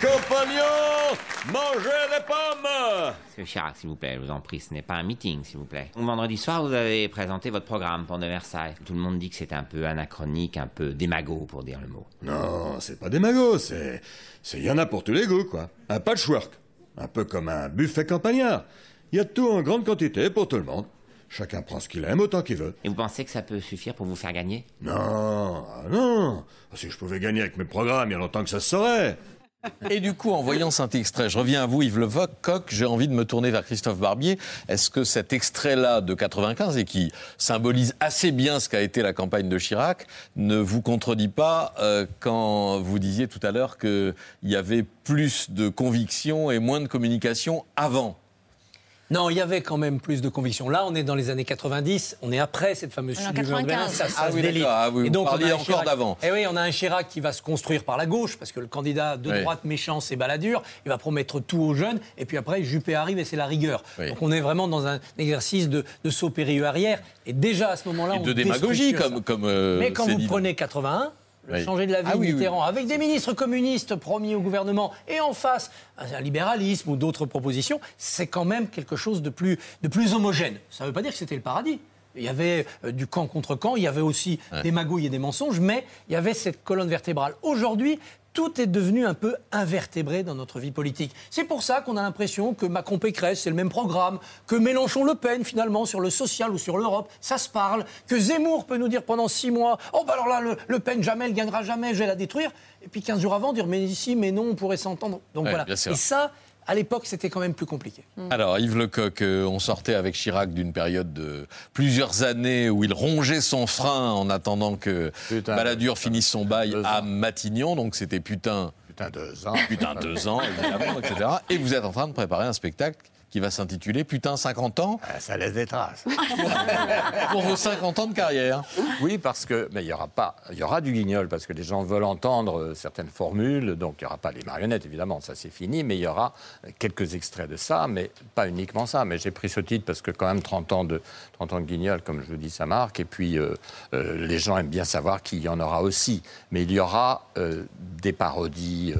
[SPEAKER 51] Compagnons, mangez des pommes
[SPEAKER 52] Monsieur Chirac, s'il vous plaît, je vous en prie, ce n'est pas un meeting, s'il vous plaît. Vendredi soir, vous avez présenté votre programme pour de Versailles. Tout le monde dit que c'est un peu anachronique, un peu démago, pour dire le mot.
[SPEAKER 51] Non, c'est pas des magots, c'est. C'est y en a pour tous les goûts, quoi. Un patchwork. Un peu comme un buffet campagnard. Il y a tout en grande quantité pour tout le monde. Chacun prend ce qu'il aime autant qu'il veut.
[SPEAKER 52] Et vous pensez que ça peut suffire pour vous faire gagner?
[SPEAKER 51] Non, ah non. Si je pouvais gagner avec mes programmes, il y a longtemps que ça se saurait.
[SPEAKER 46] Et du coup, en voyant cet extrait, je reviens à vous, Yves Lecoq, j'ai envie de me tourner vers Christophe Barbier. Est-ce que cet extrait-là de 95, et qui symbolise assez bien ce qu'a été la campagne de Chirac, ne vous contredit pas euh, quand vous disiez tout à l'heure qu'il y avait plus de conviction et moins de communication avant
[SPEAKER 6] Non, il y avait quand même plus de conviction. Là, on est dans les années 90, on est après cette fameuse
[SPEAKER 1] On
[SPEAKER 6] chute du Berlin,
[SPEAKER 1] 95.
[SPEAKER 6] ça, ça
[SPEAKER 46] Ah oui,
[SPEAKER 6] délite.
[SPEAKER 46] Ah oui, vous
[SPEAKER 6] on
[SPEAKER 46] parliez
[SPEAKER 6] a
[SPEAKER 46] encore
[SPEAKER 6] Chirac-
[SPEAKER 46] d'avant.
[SPEAKER 6] Eh oui, on a un Chirac qui va se construire par la gauche, parce que le candidat de
[SPEAKER 46] Oui.
[SPEAKER 6] droite méchant, c'est Balladur, il va promettre tout aux jeunes, et puis après, Juppé arrive et c'est la rigueur.
[SPEAKER 46] Oui.
[SPEAKER 6] Donc on est vraiment dans un exercice de, de saut périlleux arrière, et déjà à ce moment-là,
[SPEAKER 46] Et
[SPEAKER 6] on
[SPEAKER 46] de démagogie, comme, comme euh,
[SPEAKER 6] Mais quand vous
[SPEAKER 46] dit.
[SPEAKER 6] prenez 81, le changer de la vie
[SPEAKER 46] Ah oui, oui.
[SPEAKER 6] Mitterrand, avec des ministres communistes promis au gouvernement, et en face, un libéralisme ou d'autres propositions, c'est quand même quelque chose de plus, de plus homogène. Ça ne veut pas dire que c'était le paradis. Il y avait euh, du camp contre camp, il y avait aussi
[SPEAKER 46] Ouais.
[SPEAKER 6] des magouilles et des mensonges, mais il y avait cette colonne vertébrale. Aujourd'hui, tout est devenu un peu invertébré dans notre vie politique. C'est pour ça qu'on a l'impression que Macron-Pécresse, c'est le même programme, que Mélenchon-Le Pen, finalement, sur le social ou sur l'Europe, ça se parle, que Zemmour peut nous dire pendant six mois, oh bah alors là, le, Le Pen, jamais, elle gagnera jamais, je vais la détruire. Et puis 15 jours avant, dire, mais ici, mais non, on pourrait s'entendre. Donc
[SPEAKER 46] Ouais,
[SPEAKER 6] voilà. Et ça, à l'époque, c'était quand même plus compliqué.
[SPEAKER 46] Alors, Yves Lecoq, euh, on sortait avec Chirac d'une période de plusieurs années où il rongeait son frein en attendant que
[SPEAKER 4] Putain,
[SPEAKER 46] Balladur finisse son bail à. Matignon. Donc, c'était putain,
[SPEAKER 4] Putain, deux ans.
[SPEAKER 46] putain deux ans, évidemment, etc. Et vous êtes en train de préparer un spectacle qui va s'intituler Putain 50 ans
[SPEAKER 4] Ah, Ça laisse des traces.
[SPEAKER 46] pour vos 50 ans de carrière.
[SPEAKER 4] Oui, parce que mais il y aura pas, il y aura du guignol parce que les gens veulent entendre euh, certaines formules, donc il y aura pas les marionnettes évidemment, ça c'est fini, mais il y aura euh, quelques extraits de ça, mais pas uniquement ça. Mais j'ai pris ce titre parce que quand même 30 ans de 30 ans de guignol, comme je vous dis, ça marque. Et puis euh, euh, les gens aiment bien savoir qu'il y en aura aussi, mais il y aura euh, des parodies.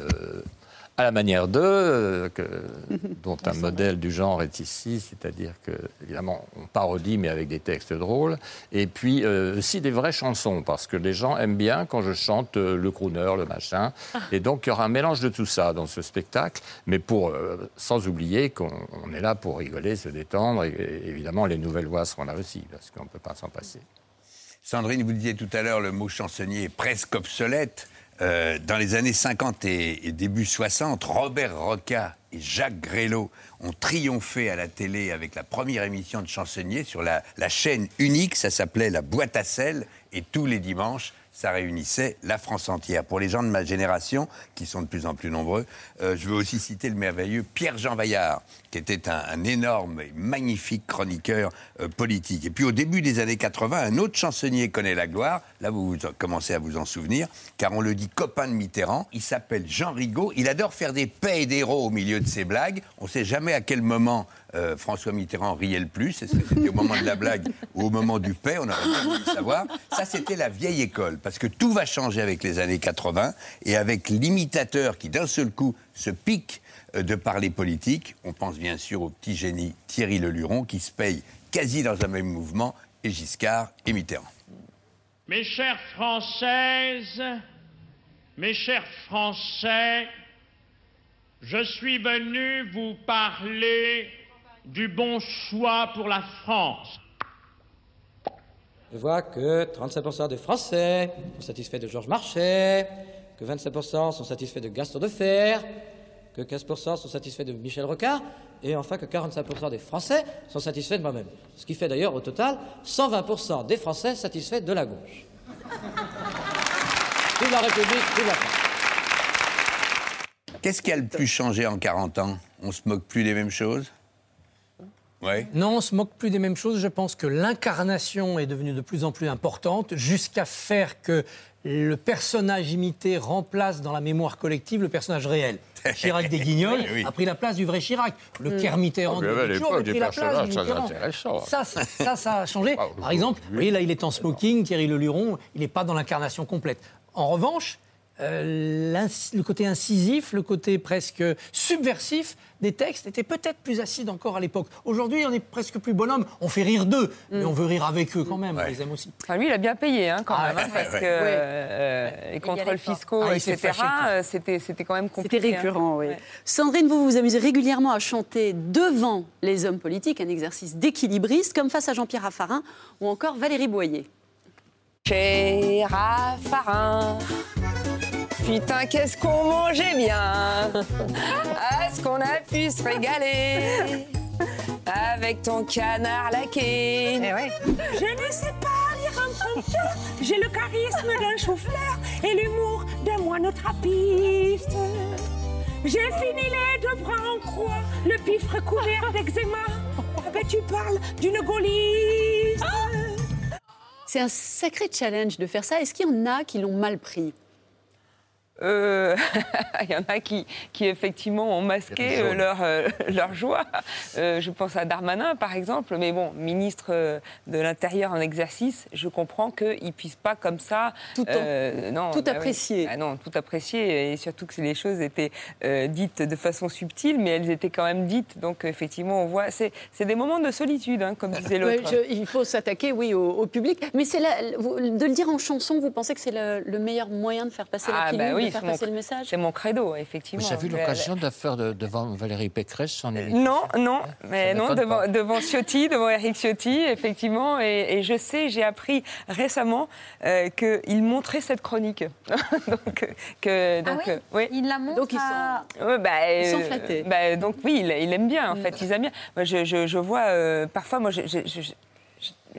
[SPEAKER 4] À la manière d'eux, euh, que- dont un modèle du genre est ici, c'est-à-dire que, évidemment, on parodie, mais avec des textes drôles, et puis euh, aussi des vraies chansons, parce que les gens aiment bien quand je chante euh, le crooner, le machin, et donc il y aura un mélange de tout ça dans ce spectacle, mais pour, euh, sans oublier qu'on on est là pour rigoler, se détendre, et, et évidemment, les nouvelles voix seront là aussi, parce qu'on ne peut pas s'en passer.
[SPEAKER 49] Sandrine, vous disiez tout à l'heure, le mot chansonnier est presque obsolète.
[SPEAKER 7] Euh, dans les années 50 et, début 60, Robert Roca et Jacques Grélot ont triomphé à la télé avec la première émission de chansonnier sur la, la chaîne unique, ça s'appelait La Boîte à sel, et tous les dimanches, ça réunissait la France entière. Pour les gens de ma génération, qui sont de plus en plus nombreux, euh, je veux aussi citer le merveilleux Pierre-Jean Vaillard, qui était un, énorme et magnifique chroniqueur euh, politique. Et puis au début des années 80, un autre chansonnier connaît la gloire, là vous, commencez à vous en souvenir, car on le dit copain de Mitterrand, il s'appelle Jean Rigaud, il adore faire des paix et des au milieu de ses blagues, on ne sait jamais à quel moment euh, François Mitterrand riait le plus, est-ce que c'était au moment de la blague ou au moment du paix, on aurait bien voulu le savoir. Ça c'était la vieille école, parce que tout va changer avec les années 80, et avec l'imitateur qui d'un seul coup se pique de parler politique, on pense bien sûr au petit génie Thierry Leluron qui se paye quasi dans un même mouvement, et Giscard et Mitterrand.
[SPEAKER 49] Mes chères Françaises, mes chers Français, je suis venu vous parler du bon choix pour la France.
[SPEAKER 30] Je vois que 37% des Français sont satisfaits de Georges Marchais, que 27% sont satisfaits de Gaston Defer, que 15% sont satisfaits de Michel Rocard, et enfin que 45% des Français sont satisfaits de moi-même. Ce qui fait d'ailleurs au total 120% des Français satisfaits de la gauche. Vive la République, vive la France.
[SPEAKER 7] Qu'est-ce qui a le plus changé en 40 ans? On se moque plus des mêmes choses? Ouais.
[SPEAKER 6] Non, on se moque plus des mêmes choses. Je pense que l'incarnation est devenue de plus en plus importante, jusqu'à faire que le personnage imité remplace dans la mémoire collective le personnage réel. Chirac des Guignols
[SPEAKER 7] Oui, oui.
[SPEAKER 6] a pris la place du vrai Chirac. Le
[SPEAKER 7] Mm. Ah, mais
[SPEAKER 6] de
[SPEAKER 7] à
[SPEAKER 6] toujours
[SPEAKER 7] l'époque,
[SPEAKER 6] a pris la place du
[SPEAKER 7] intéressants.
[SPEAKER 6] Ça, ça, ça, ça a changé. Par exemple, vous voyez, là, il est en smoking, Thierry Leluron, il n'est pas dans l'incarnation complète. En revanche, le côté incisif, le côté presque subversif des textes était peut-être plus acide encore à l'époque. Aujourd'hui, on est presque plus bonhomme. On fait rire d'eux, mais on veut rire avec eux quand même. On les aime aussi.
[SPEAKER 5] Enfin, lui, il a bien payé hein, quand
[SPEAKER 6] Ah,
[SPEAKER 5] même, hein,
[SPEAKER 6] ouais,
[SPEAKER 5] parce
[SPEAKER 6] ouais.
[SPEAKER 5] que
[SPEAKER 6] Ouais.
[SPEAKER 5] euh, les contrôles fiscaux,
[SPEAKER 1] Ah,
[SPEAKER 5] etc., euh, c'était c'était quand même compliqué.
[SPEAKER 53] C'était
[SPEAKER 5] hein.
[SPEAKER 53] récurrent, oui.
[SPEAKER 5] Ouais.
[SPEAKER 53] Sandrine, vous vous amusez régulièrement à chanter devant les hommes politiques, un exercice d'équilibriste, comme face à Jean-Pierre Raffarin ou encore Valérie Boyer.
[SPEAKER 5] Chez Raffarin, putain, qu'est-ce qu'on mangeait bien Est-ce qu'on a pu se régaler avec ton canard laqué
[SPEAKER 54] Je ne sais pas lire un prompteur, j'ai le charisme d'un chauffeur et l'humour d'un moine trappiste. J'ai fini les deux bras en croix, le pif recouvert d'eczéma. Ah ben tu parles d'une gaulliste.
[SPEAKER 53] C'est un sacré challenge de faire ça. Est-ce qu'il y en a qui l'ont mal pris?
[SPEAKER 5] Euh, Il y en a qui, qui effectivement ont masqué euh, leur, euh, leur joie. Euh, je pense à Darmanin, par exemple. Mais bon, ministre de l'Intérieur en exercice, je comprends qu'il ne puisse pas comme ça...
[SPEAKER 53] Tout en-
[SPEAKER 5] non,
[SPEAKER 53] tout
[SPEAKER 5] bah oui.
[SPEAKER 53] apprécier.
[SPEAKER 5] Ah non, tout apprécier. Et surtout que les choses étaient euh, dites de façon subtile, mais elles étaient quand même dites. Donc effectivement, on voit... C'est des moments de solitude, hein, comme disait l'autre.
[SPEAKER 53] Il faut s'attaquer, oui, au, au public. Mais c'est la- de le dire en chanson, vous pensez que c'est le, le meilleur moyen de faire passer la
[SPEAKER 5] Ah,
[SPEAKER 53] pilule,
[SPEAKER 5] bah oui,
[SPEAKER 53] faire
[SPEAKER 5] c'est mon-
[SPEAKER 53] passer le message
[SPEAKER 5] C'est mon credo, effectivement.
[SPEAKER 55] Vous avez eu
[SPEAKER 5] Je-
[SPEAKER 55] l'occasion de faire de- devant Valérie Pécresse son émission
[SPEAKER 5] Non, non, mais
[SPEAKER 55] Ça
[SPEAKER 5] non, devant, devant Ciotti, devant Eric Ciotti, effectivement. Et, et je sais, j'ai appris récemment euh, qu'il montrait cette chronique. donc, euh, que, donc,
[SPEAKER 1] oui
[SPEAKER 5] euh, oui.
[SPEAKER 1] Il la montre
[SPEAKER 53] Donc, ils
[SPEAKER 1] à-
[SPEAKER 5] Ouais, bah,
[SPEAKER 53] Ils sont
[SPEAKER 5] euh,
[SPEAKER 53] flattés.
[SPEAKER 5] bah, donc oui, il, il aime bien, en fait, ils aiment bien. Moi, je, je- je vois, euh, parfois, moi, j'ai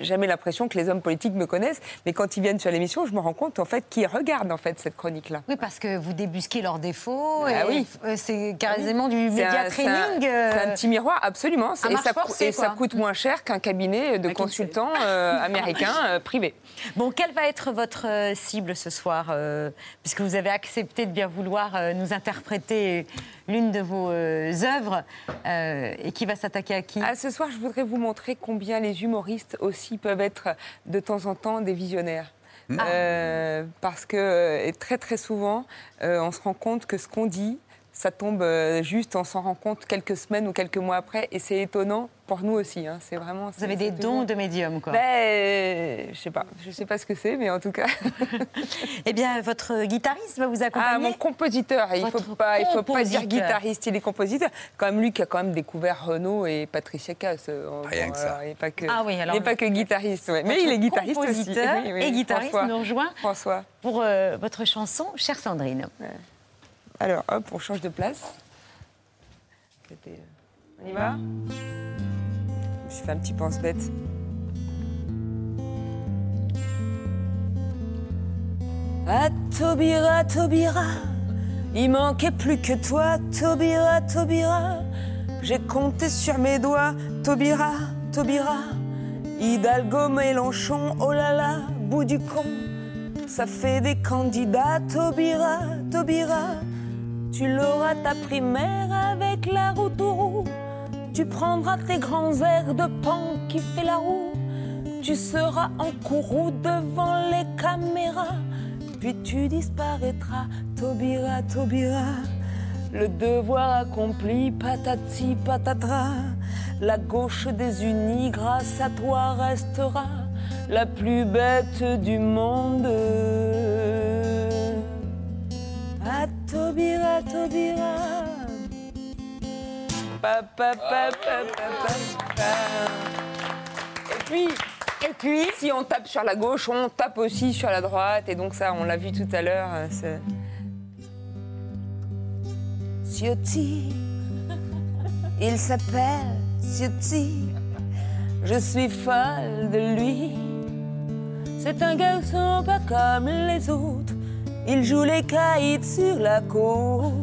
[SPEAKER 5] jamais l'impression que les hommes politiques me connaissent, mais quand ils viennent sur l'émission, je me rends compte, en fait, qu'ils regardent, en fait, cette chronique-là.
[SPEAKER 1] Oui, parce que vous débusquez leurs défauts.
[SPEAKER 5] Ah
[SPEAKER 1] et
[SPEAKER 5] oui.
[SPEAKER 1] euh, C'est carrément du
[SPEAKER 5] C'est
[SPEAKER 1] média
[SPEAKER 5] un- c'est un-
[SPEAKER 1] training.
[SPEAKER 5] C'est
[SPEAKER 1] euh,
[SPEAKER 5] un, petit miroir, absolument.
[SPEAKER 1] à
[SPEAKER 5] et ça, et ça coûte moins cher qu'un cabinet de consultants euh, américains euh, privés.
[SPEAKER 1] Bon, quelle va être votre cible ce soir Puisque vous avez accepté de bien vouloir nous interpréter l'une de vos euh, œuvres. euh, et qui va s'attaquer à qui?
[SPEAKER 5] Ah, ce soir, je voudrais vous montrer combien les humoristes aussi peuvent être de temps en temps des visionnaires. Euh, parce que très très souvent, euh, on se rend compte que ce qu'on dit, ça tombe euh, juste, on s'en rend compte quelques semaines ou quelques mois après, et c'est étonnant pour nous aussi. hein. C'est vraiment.
[SPEAKER 1] Vous avez des dons de médium, quoi.
[SPEAKER 5] Ben, euh, je sais pas, je sais pas ce que c'est, mais en tout cas.
[SPEAKER 1] Eh bien, votre guitariste va vous accompagner.
[SPEAKER 5] Ah, mon compositeur. Il faut pas, il faut pas dire guitariste, il est compositeur. Quand même lui qui a quand même découvert Renaud et Patricia Cass.
[SPEAKER 4] Rien que ça.
[SPEAKER 5] Il n'est pas que,
[SPEAKER 1] Ah oui, alors-
[SPEAKER 5] il n'est pas que guitariste, ouais. mais il est guitariste aussi.
[SPEAKER 1] compositeur
[SPEAKER 5] Oui, oui,
[SPEAKER 1] et guitariste
[SPEAKER 5] François.
[SPEAKER 1] nous rejoint
[SPEAKER 5] François.
[SPEAKER 1] pour euh, votre chanson, chère Sandrine.
[SPEAKER 5] Alors, hop, on change de place. Euh, On y va? Je fais un petit pense-bête. Ah, Taubira, Taubira, il manquait plus que toi, Taubira, Taubira. J'ai compté sur mes doigts, Taubira, Taubira. Hidalgo, Mélenchon, oh là là, bout du con. Ça fait des candidats, Taubira, Taubira. Tu l'auras ta primaire avec la roue. Tu prendras tes grands airs de pan qui fait la roue. Tu seras en courroux devant les caméras. Puis tu disparaîtras, Taubira, Taubira. Le devoir accompli, patati patatra. La gauche désunie, grâce à toi, restera la plus bête du monde. Taubira, Taubira. Pa, pa, pa, pa, pa, pa, pa. Et puis, et puis, si on tape sur la gauche, on tape aussi sur la droite. Et donc ça, on l'a vu tout à l'heure. c'est- Ciotti, il s'appelle Ciotti. Je suis folle de lui. C'est un garçon pas comme les autres. Il joue les caïds sur la côte.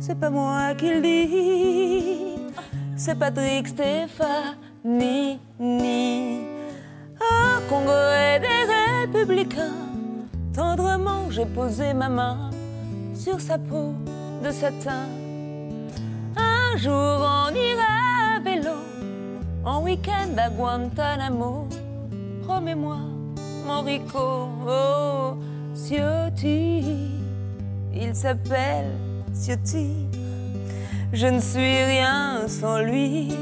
[SPEAKER 5] C'est pas moi qui le. C'est Patrick Stéphanie. Au congrès des républicains, tendrement j'ai posé ma main sur sa peau de satin. Un jour on ira à vélo, en week-end à Guantanamo. Promets-moi, mon Rico, oh, Ciotti. Il s'appelle Ciotti. Je ne suis rien sans lui.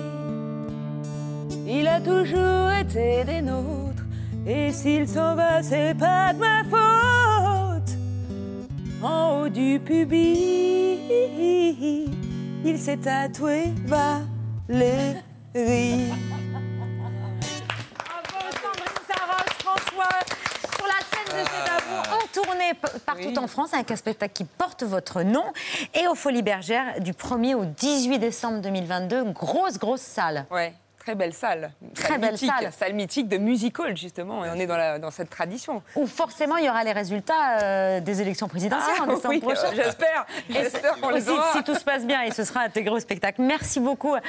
[SPEAKER 5] Il a toujours été des nôtres. Et s'il s'en va, c'est pas de ma faute. En haut du pubis, il s'est tatoué Valérie.
[SPEAKER 1] Tournée partout en France avec un spectacle qui porte votre nom et aux Folies Bergères du 1er au 18 décembre 2022, grosse grosse salle.
[SPEAKER 5] Ouais. Très belle salle.
[SPEAKER 1] Très belle
[SPEAKER 5] mythique,
[SPEAKER 1] salle.
[SPEAKER 5] Salle mythique de musical, justement. Et on est dans, la, dans cette tradition.
[SPEAKER 1] Où forcément il y aura les résultats euh, des élections présidentielles
[SPEAKER 5] Ah,
[SPEAKER 1] en décembre
[SPEAKER 5] oui,
[SPEAKER 1] prochain.
[SPEAKER 5] j'espère.
[SPEAKER 1] Et
[SPEAKER 5] J'espère
[SPEAKER 1] c'est-
[SPEAKER 5] qu'on les aura.
[SPEAKER 1] Si tout se passe bien, et ce sera intégré au spectacle. Merci beaucoup à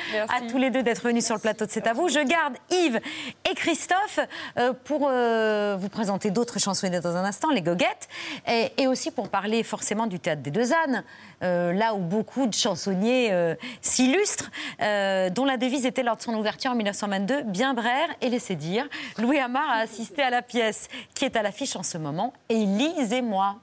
[SPEAKER 1] tous les deux d'être venus sur le plateau de C'est à vous. Je garde Yves et Christophe euh, pour euh, vous présenter d'autres chansonniers dans un instant, les goguettes, et, et aussi pour parler forcément du théâtre des Deux Ânes, euh, là où beaucoup de chansonniers euh, s'illustrent, euh, dont la devise était lors de son ouverture en 1922 bien braire et laisser dire. Louis Amar a assisté à la pièce qui est à l'affiche en ce moment. Et lisez-moi.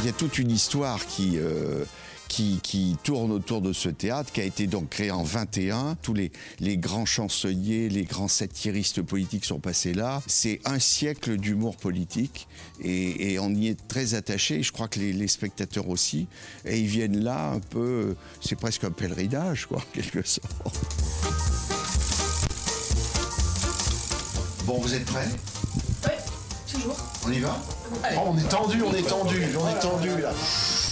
[SPEAKER 56] Il y a toute une histoire qui, euh, qui, qui tourne autour de ce théâtre, qui a été donc créé en 21. Tous les, les grands chansonniers, les grands satiristes politiques sont passés là. C'est un siècle d'humour politique et, et on y est très attaché. Je crois que les, les spectateurs aussi. Et ils viennent là un peu, c'est presque un pèlerinage, quoi, en quelque sorte. Bon, vous êtes prêts?
[SPEAKER 45] Oui, toujours.
[SPEAKER 56] On y va?
[SPEAKER 45] Allez.
[SPEAKER 56] Oh, On est tendu, on est tendu, on est tendu là.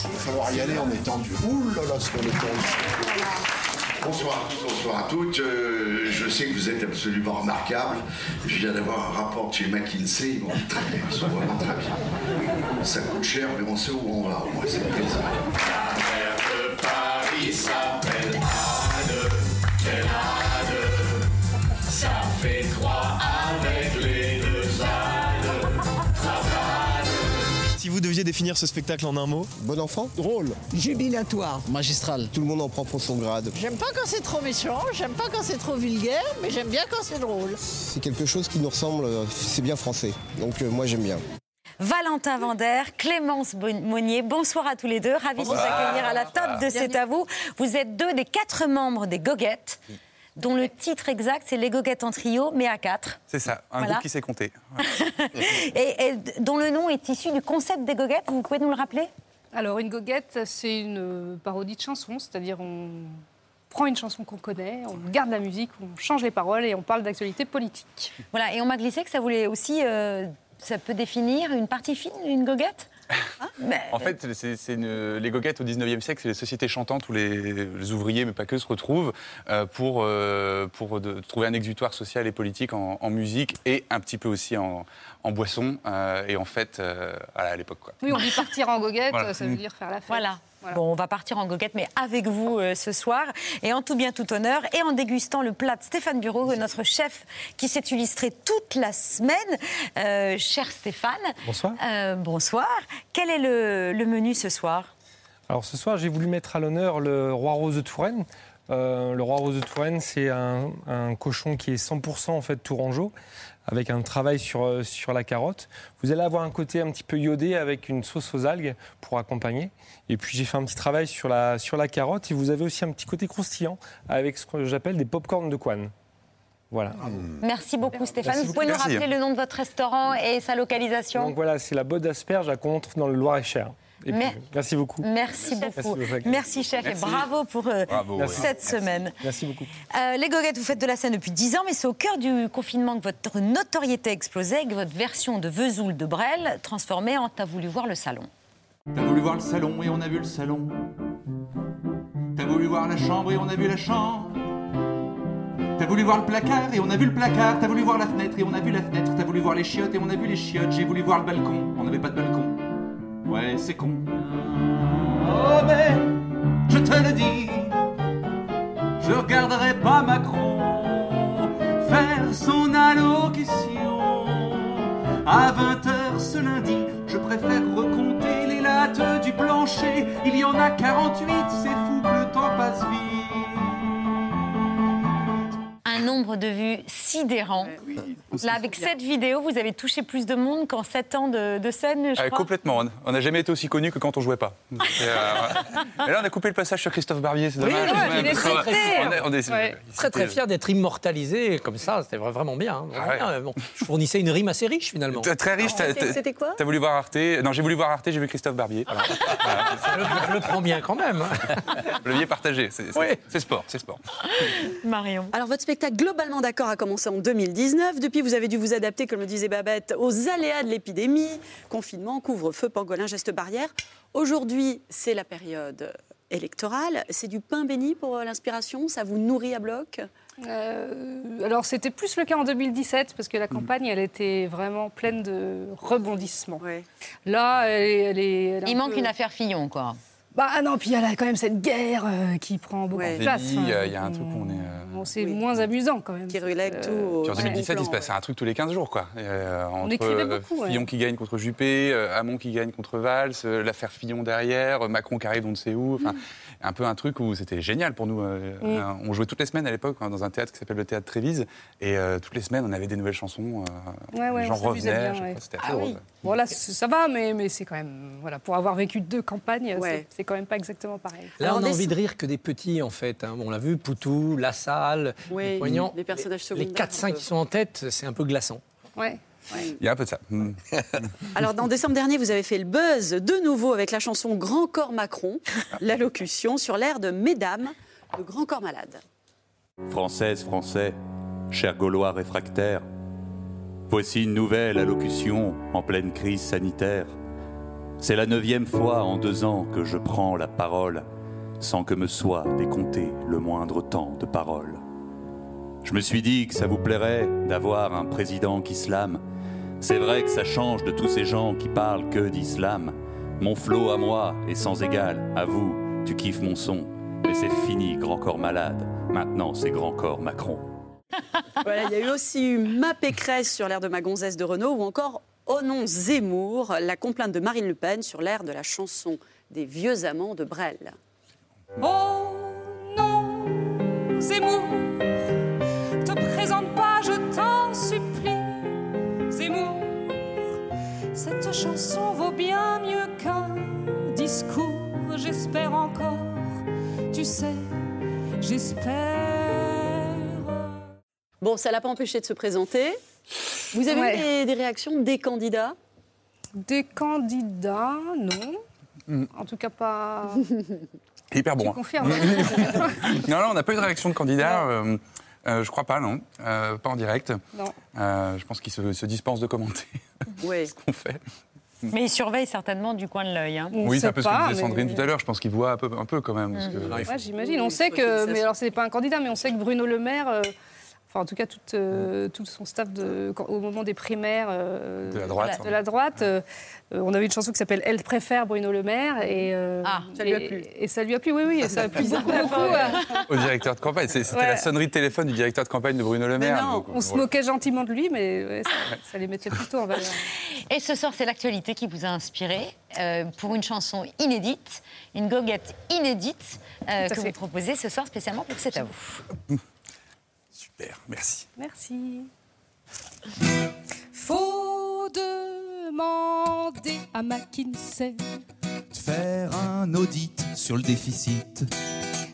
[SPEAKER 56] Il va falloir y aller, on est tendu. Ouh là là, ce qu'on est tendu. Bonsoir, bonsoir à toutes. Euh, je sais que vous êtes absolument remarquables. Je viens d'avoir un rapport de chez McKinsey. Ils m'ont dit très bien, ils sont vraiment très bien. Ça coûte cher, mais on sait où on va. Au moins, c'est plaisir.
[SPEAKER 45] de Paris s'appelle
[SPEAKER 57] deviez définir ce spectacle en un mot
[SPEAKER 58] Bon enfant Drôle. Jubilatoire. Magistral. Tout le monde en prend pour son grade.
[SPEAKER 59] J'aime pas quand c'est trop méchant, j'aime pas quand c'est trop vulgaire, mais j'aime bien quand c'est drôle.
[SPEAKER 58] C'est quelque chose qui nous ressemble, c'est bien français. Donc euh, moi j'aime bien.
[SPEAKER 1] Valentin Vander, Clémence Monnier. Bonsoir à tous les deux. Ravi de vous accueillir à la table de. C'est à vous. Vous êtes deux des quatre membres des Goguettes, dont le titre exact c'est Les Goguettes en trio, mais à quatre.
[SPEAKER 60] C'est ça, un
[SPEAKER 1] Voilà.
[SPEAKER 60] groupe qui s'est compté.
[SPEAKER 1] et, et dont le nom est issu du concept des Goguettes. Vous pouvez nous le rappeler?
[SPEAKER 61] Alors, une goguette, c'est une euh, parodie de chanson, c'est-à-dire on prend une chanson qu'on connaît, on garde la musique, on change les paroles et on parle d'actualité politique.
[SPEAKER 1] Voilà, et on m'a glissé que ça voulait aussi. euh, ça peut définir une partie fine, une goguette?
[SPEAKER 60] En fait, c'est les goguettes au 19e siècle, c'est les sociétés chantantes où les, ouvriers, mais pas que, se retrouvent euh, pour, euh, trouver un exutoire social et politique en musique et un petit peu aussi en, en boisson. euh, et en fait, euh, voilà, à l'époque. quoi.
[SPEAKER 61] Oui, on dit partir en goguette,
[SPEAKER 60] Voilà.
[SPEAKER 61] ça veut dire faire la fête.
[SPEAKER 1] Voilà. Bon, on va partir en goguette, mais avec vous euh, ce soir, et en tout bien tout honneur, et en dégustant le plat de Stéphane Bureau, notre chef qui s'est illustré toute la semaine. Euh, cher Stéphane.
[SPEAKER 62] Bonsoir.
[SPEAKER 1] Euh, bonsoir. Quel est le, le menu ce soir?
[SPEAKER 62] Alors ce soir, j'ai voulu mettre à l'honneur le roi rose de Touraine. Euh, le roi rose de Touraine, c'est un, un cochon qui est 100% en fait tourangeau, avec un travail sur, euh, sur la carotte. Vous allez avoir un côté un petit peu iodé avec une sauce aux algues pour accompagner. Et puis j'ai fait un petit travail sur la, sur la carotte. Et vous avez aussi un petit côté croustillant avec ce que j'appelle des pop-corn de Quan. Voilà.
[SPEAKER 1] Merci beaucoup Stéphane.
[SPEAKER 62] Merci
[SPEAKER 1] Vous pouvez
[SPEAKER 62] beaucoup.
[SPEAKER 1] nous
[SPEAKER 62] Merci.
[SPEAKER 1] rappeler le nom de votre restaurant et sa localisation
[SPEAKER 62] Donc voilà, c'est la botte d'asperge à Contre dans le Loir-et-Cher. Et
[SPEAKER 1] Mais-
[SPEAKER 62] puis, merci beaucoup.
[SPEAKER 1] Merci beaucoup.
[SPEAKER 62] accueil.
[SPEAKER 1] Merci chef et
[SPEAKER 62] Merci.
[SPEAKER 1] bravo pour euh,
[SPEAKER 62] Bravo, oui.
[SPEAKER 1] cette
[SPEAKER 62] Merci.
[SPEAKER 1] semaine.
[SPEAKER 62] Merci beaucoup.
[SPEAKER 1] Euh, les goguettes, vous faites de la scène depuis 10 ans, mais c'est au cœur du confinement que votre notoriété a explosé avec votre version de Vesoul de Brel, transformée en T'as voulu voir le salon.
[SPEAKER 63] T'as voulu voir le salon et on a vu le salon. T'as voulu voir la chambre et on a vu la chambre. T'as voulu voir le placard et on a vu le placard. T'as voulu voir la fenêtre et on a vu la fenêtre. T'as voulu voir les chiottes et on a vu les chiottes. J'ai voulu voir le balcon, on n'avait pas de balcon. Ouais, c'est con. Oh, mais je te le dis, je regarderai pas Macron faire son allocution à 20h ce lundi. Je préfère recompter les lattes du plancher. Il y en a 48, c'est fou que le temps passe vite.
[SPEAKER 1] Un nombre de vues sidérant. Là, avec cette vidéo, vous avez touché plus de monde qu'en 7 ans de, de scène, je
[SPEAKER 60] Euh,
[SPEAKER 1] crois.
[SPEAKER 60] complètement. On- n'a jamais été aussi connu que quand on jouait pas. Et, euh, et là, on a coupé le passage sur Christophe Barbier, c'est
[SPEAKER 6] Oui,
[SPEAKER 60] dommage.
[SPEAKER 6] ouais,
[SPEAKER 60] quand même,
[SPEAKER 6] il est
[SPEAKER 60] qu'on-
[SPEAKER 6] traité.
[SPEAKER 60] on est- on est-
[SPEAKER 6] Très très fier d'être immortalisé comme ça, c'était vra- vraiment bien. hein, vraiment
[SPEAKER 60] Ah ouais.
[SPEAKER 6] bien. Bon, je fournissais une rime assez riche finalement.
[SPEAKER 60] Très riche.
[SPEAKER 53] C'était quoi?
[SPEAKER 60] T'as voulu voir Arte? Non, j'ai voulu voir Arte, j'ai vu Christophe Barbier. Voilà.
[SPEAKER 6] Je le prends bien quand même.
[SPEAKER 60] Le billet partagé, c'est c'est sport, c'est sport.
[SPEAKER 1] Marion.
[SPEAKER 53] Alors, votre spectacle Globalement d'accord a commencé en 2019. Depuis, vous avez dû vous adapter, comme le disait Babette, aux aléas de l'épidémie. Confinement, couvre-feu, pangolin, gestes barrières. Aujourd'hui, c'est la période électorale. C'est du pain béni pour euh, l'inspiration? Ça vous nourrit à bloc?
[SPEAKER 61] Euh, alors c'était plus le cas en 2017 parce que la campagne elle était vraiment pleine de rebondissements. Là elle est, elle est- elle est un
[SPEAKER 1] Il manque
[SPEAKER 61] peu-
[SPEAKER 1] une affaire Fillon, quoi.
[SPEAKER 61] Bah ah non puis il y a là quand même cette guerre euh, qui prend beaucoup de place. Enfin,
[SPEAKER 60] euh, il y a un truc où on est. euh,
[SPEAKER 61] bon, c'est moins amusant quand même.
[SPEAKER 53] Qui relègue tout.
[SPEAKER 60] Puis en 2017, il se passait un truc tous les 15 jours, quoi. Euh, entre
[SPEAKER 61] écrivait
[SPEAKER 60] euh,
[SPEAKER 61] beaucoup, ouais.
[SPEAKER 60] Fillon qui gagne contre Juppé, euh, Hamon qui gagne contre Valls, euh, l'affaire Fillon derrière, euh, Macron qui arrive on ne sait où. Enfin, un peu un truc où c'était génial pour nous. euh,
[SPEAKER 61] Mm.
[SPEAKER 60] euh, On jouait toutes les semaines à l'époque hein, dans un théâtre qui s'appelle le Théâtre Trévise, et euh, toutes les semaines on avait des nouvelles chansons. euh,
[SPEAKER 61] Ouais, ouais,
[SPEAKER 60] les gens revenaient, c'était
[SPEAKER 61] Ah oui. Bon là ça va mais, mais c'est quand même voilà pour avoir vécu deux campagnes
[SPEAKER 53] Ouais.
[SPEAKER 61] c'est- quand même pas exactement pareil.
[SPEAKER 6] Là,
[SPEAKER 53] Alors,
[SPEAKER 6] on a envie de rire que des petits, en fait. hein. Bon, on l'a vu, Poutou, La Salle,
[SPEAKER 53] Oui,
[SPEAKER 6] les
[SPEAKER 53] les personnages
[SPEAKER 6] Les
[SPEAKER 53] secondaires,
[SPEAKER 6] 4-5
[SPEAKER 53] un peu.
[SPEAKER 6] qui sont en tête, c'est un peu glaçant.
[SPEAKER 61] Ouais.
[SPEAKER 60] Il y a un peu de ça. Mm.
[SPEAKER 53] Alors, en décembre dernier, vous avez fait le buzz de nouveau avec la chanson Grand Corps Macron, l'allocution sur l'air de Mesdames de Grand Corps Malade.
[SPEAKER 63] Française, Français, chers Gaulois réfractaires, voici une nouvelle allocution en pleine crise sanitaire. C'est la neuvième fois en deux ans que je prends la parole sans que me soit décompté le moindre temps de parole. Je me suis dit que ça vous plairait d'avoir un président qui slame. C'est vrai que ça change de tous ces gens qui parlent que d'islam. Mon flot à moi est sans égal, à vous, tu kiffes mon son. Mais c'est fini, grand corps malade. Maintenant, c'est grand corps Macron.
[SPEAKER 53] Voilà, il y a eu aussi eu Ma Pécresse sur l'air de Ma Gonzesse de Renault ou encore Oh non Zemmour, la complainte de Marine Le Pen sur l'air de la chanson des vieux amants de Brel.
[SPEAKER 64] Oh non, Zemmour,
[SPEAKER 65] chanson vaut bien mieux qu'un discours, j'espère encore. Tu sais, j'espère.
[SPEAKER 53] Bon, ça l'a pas empêché de se présenter. Vous avez
[SPEAKER 61] Ouais.
[SPEAKER 53] eu des, des réactions des candidats?
[SPEAKER 61] Des candidats, non.
[SPEAKER 60] Mm.
[SPEAKER 61] En tout cas, pas.
[SPEAKER 60] Hyper bon.
[SPEAKER 61] Tu
[SPEAKER 60] hein.
[SPEAKER 61] confirmes
[SPEAKER 60] non, non, on n'a pas eu de réaction de candidat. euh, euh, je crois pas, non. Euh, pas en direct.
[SPEAKER 61] Non.
[SPEAKER 60] Euh, je pense qu'ils se, se dispensent de commenter
[SPEAKER 53] Oui.
[SPEAKER 60] ce qu'on fait.
[SPEAKER 1] Mais il surveille certainement du coin de l'œil. hein.
[SPEAKER 60] oui, c'est un peu ce que
[SPEAKER 61] pas,
[SPEAKER 60] disait
[SPEAKER 61] mais-
[SPEAKER 60] Sandrine tout à l'heure. Je pense qu'ils voient un peu, un peu quand même. parce que-
[SPEAKER 61] Ouais, j'imagine. On sait que, mais alors c'est pas un candidat, mais on sait que Bruno Le Maire, euh, enfin en tout cas tout, euh, tout son staff de, quand- au moment des primaires euh,
[SPEAKER 60] De la droite.
[SPEAKER 61] de la droite, euh, on avait une chanson qui s'appelle Elle préfère Bruno Le Maire et euh,
[SPEAKER 53] ça lui a plu.
[SPEAKER 61] Et, ça lui a plu, oui, oui, et ça a plu beaucoup, beaucoup. euh,
[SPEAKER 60] Au directeur de campagne. C'était
[SPEAKER 61] Ouais.
[SPEAKER 60] la sonnerie de téléphone du directeur de campagne de Bruno Le Maire. donc,
[SPEAKER 61] on se
[SPEAKER 60] voilà.
[SPEAKER 61] moquait gentiment de lui, mais ouais, ça, ça les mettait plutôt en valeur.
[SPEAKER 1] Et ce soir, c'est l'actualité qui vous a inspiré euh, pour une chanson inédite, une goguette inédite euh, que
[SPEAKER 61] fait.
[SPEAKER 1] vous proposez ce soir spécialement pour C'est à vous.
[SPEAKER 60] Super, merci.
[SPEAKER 61] Merci.
[SPEAKER 65] Faut demander à McKinsey
[SPEAKER 63] De faire un audit sur le déficit.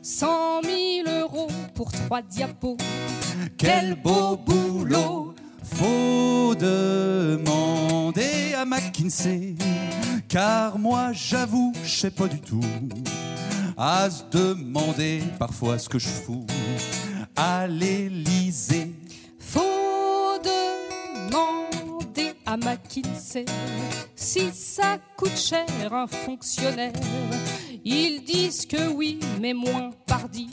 [SPEAKER 65] 100 000 euros pour trois diapos.
[SPEAKER 63] Quel beau boulot Faut demander à McKinsey Car moi j'avoue, je sais pas du tout À se demander parfois ce que je fous À l'Élysée
[SPEAKER 65] Faut demander à McKinsey si ça coûte cher un fonctionnaire. Ils disent que oui, mais moins pardi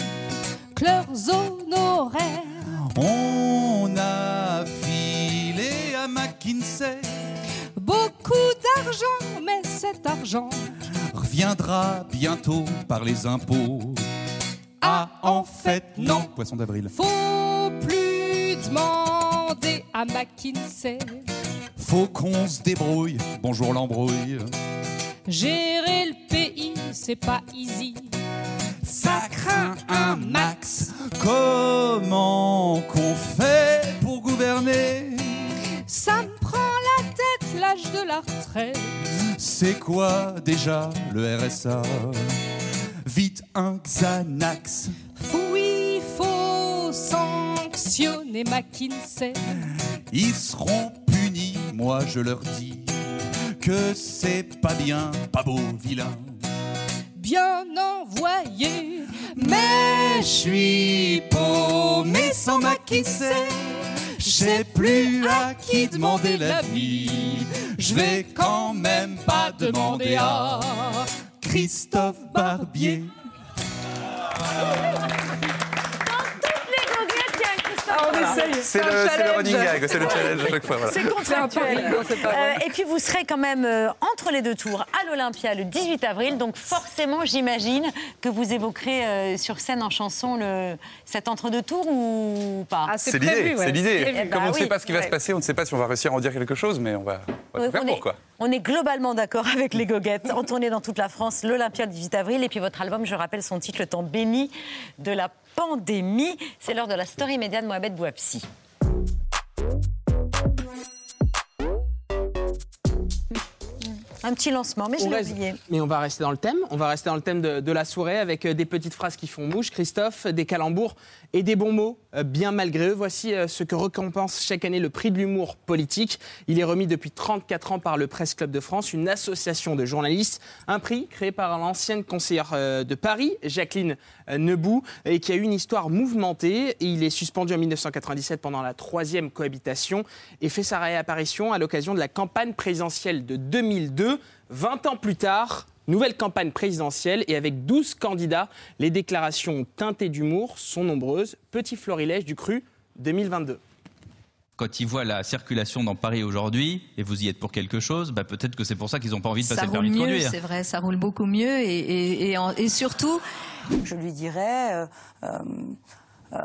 [SPEAKER 65] que leurs honoraires.
[SPEAKER 63] On a filé à McKinsey
[SPEAKER 65] Beaucoup d'argent, mais cet argent
[SPEAKER 63] Reviendra bientôt par les impôts Ah en fait non Poisson d'avril
[SPEAKER 65] faut plus demander à McKinsey.
[SPEAKER 63] Faut qu'on se débrouille, bonjour l'embrouille.
[SPEAKER 65] Gérer le pays, c'est pas easy.
[SPEAKER 63] Ça craint un max. Comment qu'on fait pour gouverner?
[SPEAKER 65] Ça me prend la tête, l'âge de la retraite.
[SPEAKER 63] C'est quoi déjà le RSA un Xanax.
[SPEAKER 65] Oui, faut sanctionner McKinsey.
[SPEAKER 63] Ils seront punis, moi je leur dis que c'est pas bien, pas beau, vilain.
[SPEAKER 65] Bien envoyé,
[SPEAKER 63] Mais je suis paumé sans McKinsey. Je sais plus à qui demander la vie. Je vais quand même pas demander à Christophe Barbier. Obrigado.
[SPEAKER 61] Ah, on essaye.
[SPEAKER 60] C'est le, running gag, c'est le challenge à chaque fois. voilà.
[SPEAKER 1] C'est
[SPEAKER 61] C'est un pari,
[SPEAKER 1] contractuel. Euh, et puis vous serez quand même euh, entre les deux tours à l'Olympia le 18 avril, donc forcément j'imagine que vous évoquerez euh, sur scène en chanson le, cet entre-deux tours ou pas?
[SPEAKER 61] Ah,
[SPEAKER 60] C'est l'idée, c'est l'idée. Comme on ne
[SPEAKER 1] oui.
[SPEAKER 60] sait pas ce qui va se passer, on ne sait pas si on va réussir à en dire quelque chose, mais on va, on va tout faire
[SPEAKER 1] on,
[SPEAKER 60] pour
[SPEAKER 1] est,
[SPEAKER 60] quoi.
[SPEAKER 1] on est globalement d'accord avec les goguettes, en tournée dans toute la France, l'Olympia le 18 avril, et puis votre album, je rappelle son titre, Le temps béni de la C'est l'heure de la story média de Mohamed Bouabsi. Un petit lancement, mais je l'ai oublié.
[SPEAKER 66] Mais on va rester dans le thème. On va rester dans le thème de, de la soirée avec euh, des petites phrases qui font mouche, Christophe, des calembours et des bons mots, euh, bien malgré eux. Voici euh, ce que récompense chaque année le prix de l'humour politique. Il est remis depuis 34 ans par le Presse Club de France, une association de journalistes. Un prix créé par l'ancienne conseillère de Paris, Jacqueline Nebout, et qui a eu une histoire mouvementée. Il est suspendu en 1997 pendant la troisième cohabitation et fait sa réapparition à l'occasion de la campagne présidentielle de 2002. 20 ans plus tard, nouvelle campagne présidentielle et avec 12 candidats, les déclarations teintées d'humour sont nombreuses. Petit florilège du cru 2022.
[SPEAKER 67] Quand ils voient la circulation dans Paris aujourd'hui, et vous y êtes pour quelque chose, bah peut-être que c'est pour ça qu'ils n'ont pas envie de passer
[SPEAKER 68] ça
[SPEAKER 67] le
[SPEAKER 68] roule
[SPEAKER 67] permis de
[SPEAKER 68] mieux,
[SPEAKER 67] conduire.
[SPEAKER 68] c'est vrai, ça roule beaucoup mieux et, et, et, en- et surtout, je lui dirais, euh, euh, euh,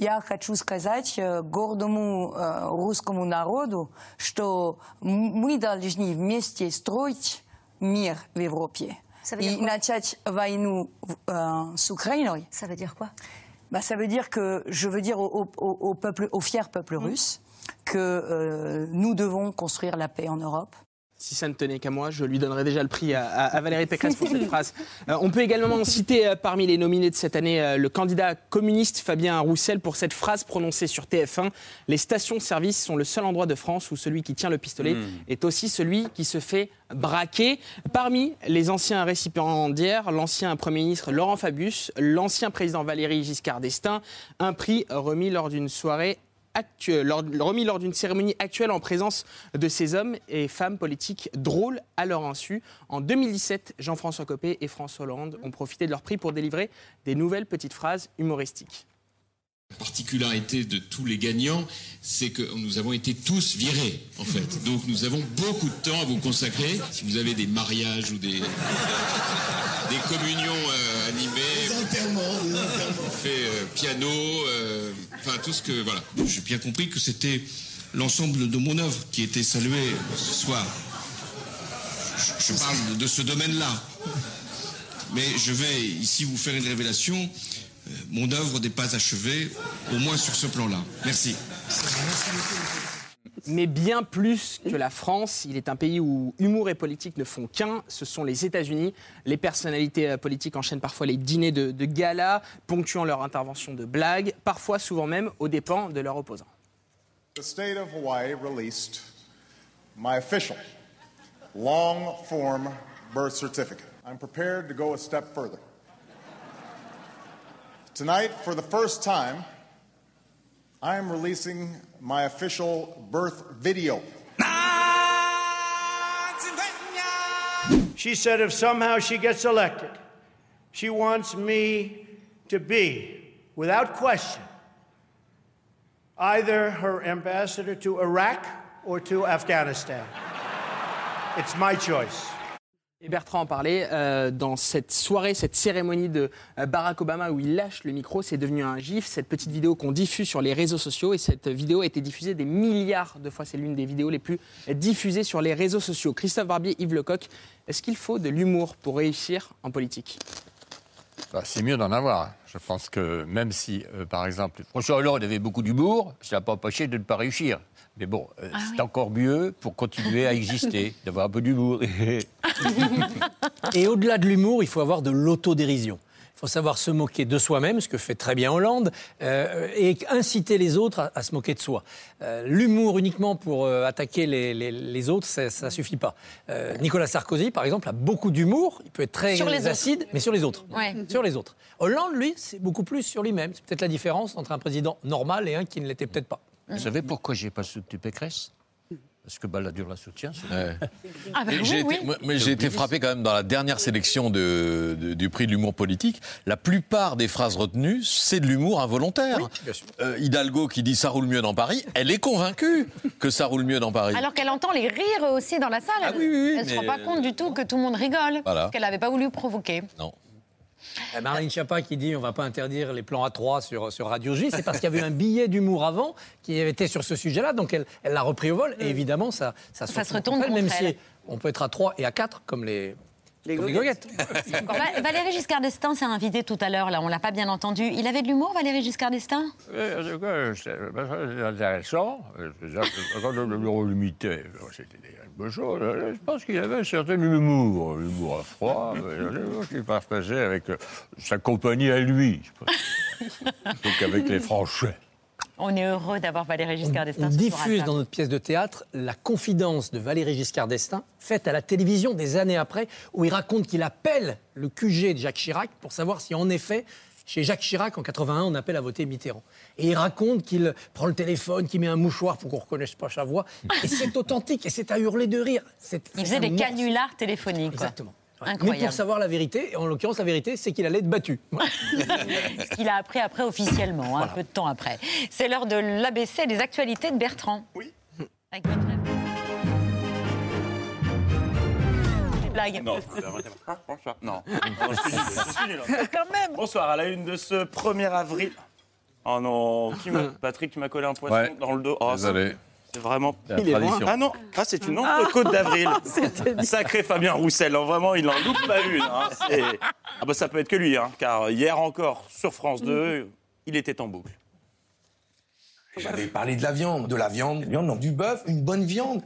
[SPEAKER 68] я хочу сказать э, гордому э, русскому народу, что м- мы должны вместе строить мир в Европе
[SPEAKER 69] Ça veut dire
[SPEAKER 68] и
[SPEAKER 69] quoi
[SPEAKER 68] начать войну в- э, с Украиной.
[SPEAKER 69] Ça veut dire quoi
[SPEAKER 68] bah, Ça veut dire que je veux dire au, au- au- au peuple, au fier peuple russe que euh, nous devons construire la paix en Europe.
[SPEAKER 66] Si ça ne tenait qu'à moi, je lui donnerais déjà le prix à, à- à Valérie Pécresse pour cette phrase. Euh, on peut également citer euh, parmi les nominés de cette année euh, le candidat communiste Fabien Roussel pour cette phrase prononcée sur TF1 Les stations-service sont le seul endroit de France où celui qui tient le pistolet
[SPEAKER 60] Hmm.
[SPEAKER 66] est aussi celui qui se fait braquer. Parmi les anciens récipiendaires, l'ancien Premier ministre Laurent Fabius, l'ancien président Valéry Giscard d'Estaing, un prix remis lors d'une soirée lors- remis lors d'une cérémonie actuelle en présence de ces hommes et femmes politiques drôles à leur insu. En 2017, Jean-François Copé et François Hollande ont profité de leur prix pour délivrer des nouvelles petites phrases humoristiques.
[SPEAKER 70] La particularité de tous les gagnants, c'est que nous avons été tous virés, en fait. Donc nous avons beaucoup de temps à vous consacrer. Si vous avez des mariages ou des, des communions euh, animées, on fait euh, piano, euh, enfin tout ce que... Voilà. J'ai bien compris que c'était l'ensemble de mon œuvre qui était salué ce soir. Je, je parle de ce domaine-là. Mais je vais ici vous faire une révélation. Euh, Mon œuvre n'est pas achevée, au moins sur ce plan-là. Merci.
[SPEAKER 66] Mais bien plus que la France, il est un pays où humour et politique ne font qu'un. Ce sont les États-Unis. Les personnalités euh, politiques enchaînent parfois les dîners de, de gala, ponctuant leur intervention de blagues, parfois souvent même aux dépens de leurs opposants.
[SPEAKER 71] The state of Hawaii released my official long form birth certificate. I'm prepared to go a step further. Tonight, for the first time, I am releasing my official birth video.
[SPEAKER 72] She said if somehow she gets elected, she wants me to be, without question, either her ambassador to Iraq or to Afghanistan. It's my choice.
[SPEAKER 66] Et Bertrand en parlait, euh, dans cette soirée, cette cérémonie de euh, Barack Obama où il lâche le micro, c'est devenu un gif, cette petite vidéo qu'on diffuse sur les réseaux sociaux. Et cette vidéo a été diffusée des milliards de fois. C'est l'une des vidéos les plus diffusées sur les réseaux sociaux. Christophe Barbier, Yves Lecoq, est-ce qu'il faut de l'humour pour réussir en politique?
[SPEAKER 4] Bah, c'est mieux d'en avoir. Je pense que même si, euh, par exemple, François Hollande avait beaucoup d'humour, ça n'a pas empêché de ne pas réussir. Mais bon, euh, c'est encore mieux pour continuer à exister, d'avoir un peu d'humour.
[SPEAKER 6] Et au-delà de l'humour, il faut avoir de l'autodérision. Il faut savoir se moquer de soi-même, ce que fait très bien Hollande, euh, et inciter les autres à, à se moquer de soi. Euh, l'humour uniquement pour euh, attaquer les, les- les autres, ça ne suffit pas. Euh, Nicolas Sarkozy, par exemple, a beaucoup d'humour. Il peut être très
[SPEAKER 1] Sur les autres.
[SPEAKER 6] acide, mais sur les autres.
[SPEAKER 1] Ouais.
[SPEAKER 6] Sur les autres. Hollande, lui, c'est beaucoup plus sur lui-même. C'est peut-être la différence entre un président normal et un qui ne l'était peut-être pas.
[SPEAKER 73] Vous savez pourquoi j'ai pas soutenu Pécresse? Parce que Balladur la soutient. c'est-
[SPEAKER 1] Ah bah oui,
[SPEAKER 74] j'ai
[SPEAKER 1] oui.
[SPEAKER 74] été, moi- mais j'ai été frappé quand même dans la dernière sélection de- de- du prix de l'humour politique. La plupart des phrases retenues, c'est de l'humour involontaire. Euh, Hidalgo qui dit ça roule mieux dans Paris, elle est convaincue que ça roule mieux dans Paris.
[SPEAKER 1] Alors qu'elle entend les rires aussi dans la salle.
[SPEAKER 74] Ah
[SPEAKER 1] elle
[SPEAKER 74] oui, oui, oui,
[SPEAKER 1] elle ne se
[SPEAKER 74] mais-
[SPEAKER 1] rend pas compte du tout que tout le monde rigole.
[SPEAKER 74] Voilà.
[SPEAKER 1] Parce qu'elle n'avait pas voulu provoquer.
[SPEAKER 74] Non.
[SPEAKER 6] Euh, Marlène Schiappa qui dit on va pas interdire les plans A3 sur, sur Radio J, c'est parce qu'il y avait un billet d'humour avant qui était sur ce sujet-là, donc elle elle l'a repris au vol, et évidemment ça, ça,
[SPEAKER 1] Ça se retourne
[SPEAKER 6] contre elle, même si on peut être à 3 et à 4 comme les,
[SPEAKER 53] les goguettes.
[SPEAKER 1] Va- Valérie Giscard d'Estaing s'est invité tout à l'heure, là, on l'a pas bien entendu. Il avait de l'humour, Valérie Giscard d'Estaing?
[SPEAKER 4] Euh, en tout cas, C'est intéressant. Euh, Quand on limitait, c'était une bonne chose. Euh, Je pense qu'il avait un certain humour, l'humour à froid, mais qu'il partageait avec euh, sa compagnie à lui, donc avec les Français.
[SPEAKER 1] On est heureux d'avoir Valérie Giscard
[SPEAKER 6] On
[SPEAKER 1] d'Estaing. à
[SPEAKER 6] diffuse dans notre pièce de théâtre la confidence de Valéry Giscard d'Estaing, faite à la télévision des années après, où il raconte qu'il appelle le QG de Jacques Chirac pour savoir si en effet, chez Jacques Chirac, en 81, on appelle à voter Mitterrand. Et il raconte qu'il prend le téléphone, qu'il met un mouchoir pour qu'on ne reconnaisse pas sa voix. Et c'est authentique, et c'est à hurler de rire. C'est-
[SPEAKER 1] Il faisait des canulars téléphoniques. quoi.
[SPEAKER 6] Ouais. Mais
[SPEAKER 1] Incroyable.
[SPEAKER 6] pour savoir la vérité, et en l'occurrence, la vérité, c'est qu'il allait être battu.
[SPEAKER 1] Ce qu'il a appris après officiellement, hein, un peu de temps après. C'est l'heure de l'ABC des actualités de Bertrand. Oui. Avec votre.
[SPEAKER 69] Non, Ah, bonsoir. Non. Non, je suis nul, je suis nul.
[SPEAKER 1] Quand même.
[SPEAKER 69] Bonsoir, à la une de ce 1er avril. Oh non, qui Patrick, tu m'as collé un poisson
[SPEAKER 74] Ouais.
[SPEAKER 69] dans le dos. Oh,
[SPEAKER 74] Désolé.
[SPEAKER 69] C'est- vraiment.
[SPEAKER 74] Il est loin.
[SPEAKER 69] Ah non, ah, c'est une autre côte d'avril. Sacré Fabien Roussel, hein, vraiment, il n'en loupe pas une. hein. Ah bah, ça peut être que lui, hein, car hier encore, sur France 2, il était en boucle.
[SPEAKER 75] J'avais parlé de la viande, de la viande, viande, non, du bœuf, une bonne viande.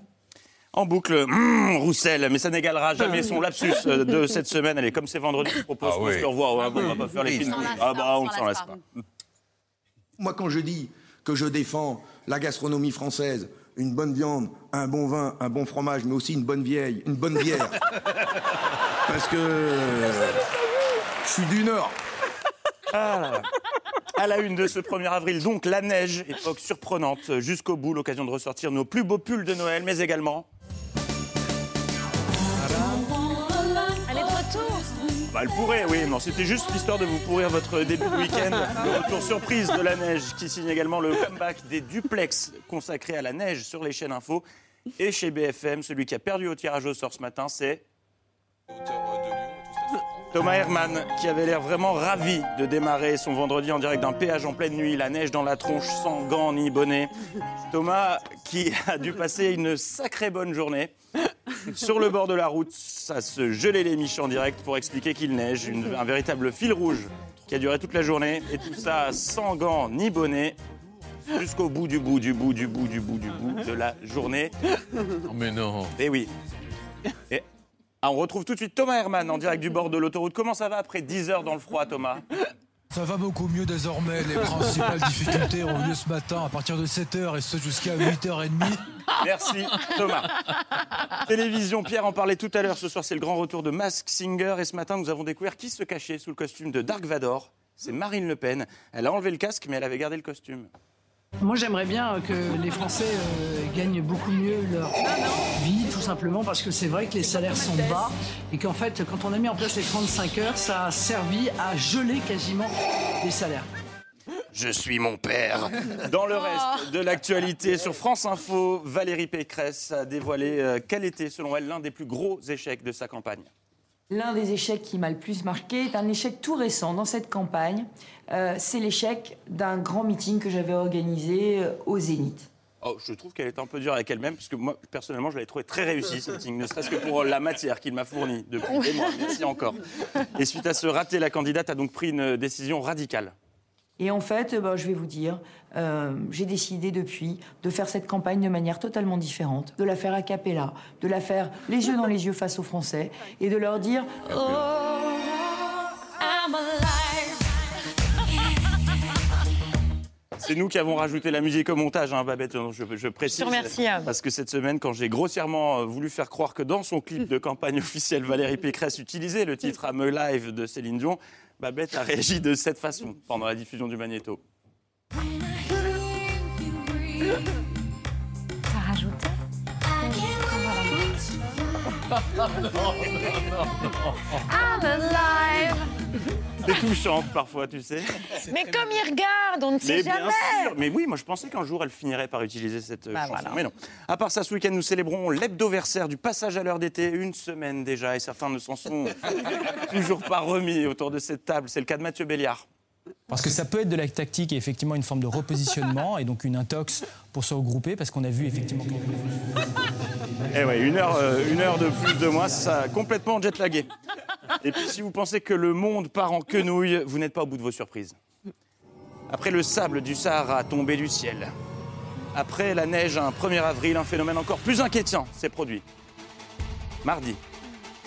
[SPEAKER 69] En boucle, Mmh, Roussel, mais ça n'égalera jamais son lapsus euh, de cette semaine. Allez, comme c'est vendredi, je propose
[SPEAKER 4] Ah
[SPEAKER 69] qu'on
[SPEAKER 4] oui.
[SPEAKER 69] se revoie. Ouais, bon, on va pas faire les films. Ah bah,
[SPEAKER 4] on
[SPEAKER 69] on
[SPEAKER 4] s'en lasse pas.
[SPEAKER 76] Moi, quand je dis que je défends la gastronomie française, une bonne viande, un bon vin, un bon fromage, mais aussi une bonne vieille, une bonne bière, parce que euh, je suis du Nord.
[SPEAKER 69] Ah là là. À la une de ce 1er avril, donc la neige, époque surprenante jusqu'au bout, l'occasion de ressortir nos plus beaux pulls de Noël, mais également Bah, elle pourrait, oui, non, c'était juste l'histoire de vous pourrir votre début de week-end. Le retour surprise de la neige qui signe également le comeback des duplex consacrés à la neige sur les chaînes info. Et chez BFM, celui qui a perdu au tirage au sort ce matin, c'est. Thomas Herman, qui avait l'air vraiment ravi de démarrer son vendredi en direct d'un péage en pleine nuit, la neige dans la tronche, sans gants ni bonnet. Thomas, qui a dû passer une sacrée bonne journée. Sur le bord de la route, ça se gelait les miches en direct pour expliquer qu'il neige, une- un véritable fil rouge qui a duré toute la journée, et tout ça sans gants ni bonnet, jusqu'au bout du bout du bout du bout du bout du bout de la journée.
[SPEAKER 74] Mais non.
[SPEAKER 69] Et oui. Et ah, on retrouve tout de suite Thomas Herman en direct du bord de l'autoroute. Comment ça va après 10 heures dans le froid, Thomas?
[SPEAKER 77] Ça va beaucoup mieux désormais. Les principales difficultés ont eu lieu ce matin à partir de 7h et ce jusqu'à 8h30.
[SPEAKER 69] Merci Thomas. Télévision, Pierre en parlait tout à l'heure. Ce soir, c'est le grand retour de Mask Singer. Et ce matin, nous avons découvert qui se cachait sous le costume de Dark Vador. C'est Marine Le Pen. Elle a enlevé le casque, mais elle avait gardé le costume.
[SPEAKER 78] Moi, j'aimerais bien que les Français euh, gagnent beaucoup mieux leur vie, tout simplement parce que c'est vrai que les salaires sont bas et qu'en fait, quand on a mis en place les 35 heures, ça a servi à geler quasiment les salaires.
[SPEAKER 69] Je suis mon père. Dans le reste de l'actualité, sur France Info, Valérie Pécresse a dévoilé euh, quel était, selon elle, l'un des plus gros échecs de sa campagne.
[SPEAKER 79] L'un des échecs qui m'a le plus marqué est un échec tout récent dans cette campagne. Euh, c'est l'échec d'un grand meeting que j'avais organisé euh, au Zénith.
[SPEAKER 69] Oh, je trouve qu'elle est un peu dure avec elle-même, parce que moi, personnellement, je l'avais trouvé très réussi, ce meeting, ne serait-ce que pour la matière qu'il m'a fournie depuis des mois. Merci encore. Et suite à ce raté, la candidate a donc pris une décision radicale.
[SPEAKER 79] Et en fait, euh, ben, je vais vous dire, euh, j'ai décidé depuis de faire cette campagne de manière totalement différente, de la faire a cappella, de la faire les yeux dans les yeux face aux Français et de leur dire
[SPEAKER 69] C'est nous qui avons rajouté la musique au montage, hein, Babette, je, je précise.
[SPEAKER 1] Je te remercie.
[SPEAKER 69] Parce que cette semaine, quand j'ai grossièrement euh, voulu faire croire que dans son clip de campagne officielle, Valérie Pécresse utilisait le titre I'm Alive de Céline Dion, Babette a réagi de cette façon pendant la diffusion du magnéto.
[SPEAKER 1] I'm alive.
[SPEAKER 69] C'est touchante parfois, tu sais.
[SPEAKER 1] Mais comme il regarde, on ne sait
[SPEAKER 69] Mais bien
[SPEAKER 1] jamais.
[SPEAKER 69] sûr, mais oui, moi je pensais qu'un jour elle finirait par utiliser cette euh,
[SPEAKER 1] Bah,
[SPEAKER 69] chanson.
[SPEAKER 1] voilà.
[SPEAKER 69] Mais non. À part ça, ce week-end, nous célébrons l'hebdoversaire du passage à l'heure d'été, une semaine déjà, et certains ne s'en sont toujours pas remis autour de cette table. C'est le cas de Mathieu Béliard.
[SPEAKER 80] Parce que ça peut être de la tactique et effectivement une forme de repositionnement et donc une intox pour se regrouper parce qu'on a vu effectivement.
[SPEAKER 69] Eh ouais, une heure, euh, une heure de plus de moi, ça a complètement jetlagué. Et puis si vous pensez que le monde part en quenouille, vous n'êtes pas au bout de vos surprises. Après le sable du Sahara tombé du ciel, après la neige un 1er avril, un phénomène encore plus inquiétant s'est produit. Mardi.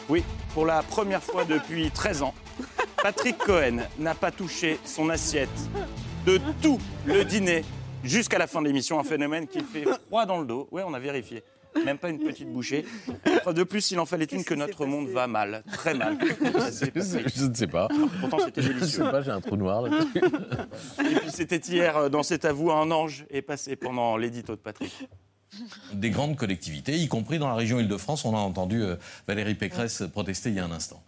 [SPEAKER 69] Oui, pour la première fois depuis 13 ans, Patrick Cohen n'a pas touché son assiette de tout le dîner jusqu'à la fin de l'émission. Un phénomène qui fait froid dans le dos. Oui, on a vérifié. Même pas une petite bouchée. De plus, il en fallait une que notre monde va mal, très mal.
[SPEAKER 74] Je ne sais pas.
[SPEAKER 69] Pourtant, c'était
[SPEAKER 74] Je
[SPEAKER 69] délicieux.
[SPEAKER 74] sais pas, j'ai un trou noir là-dessus.
[SPEAKER 69] Et puis, c'était hier, euh, dans cet avou, un ange est passé pendant l'édito de Patrick.
[SPEAKER 74] Des grandes collectivités, y compris dans la région Île-de-France, on a entendu euh, Valérie Pécresse protester il y a un instant.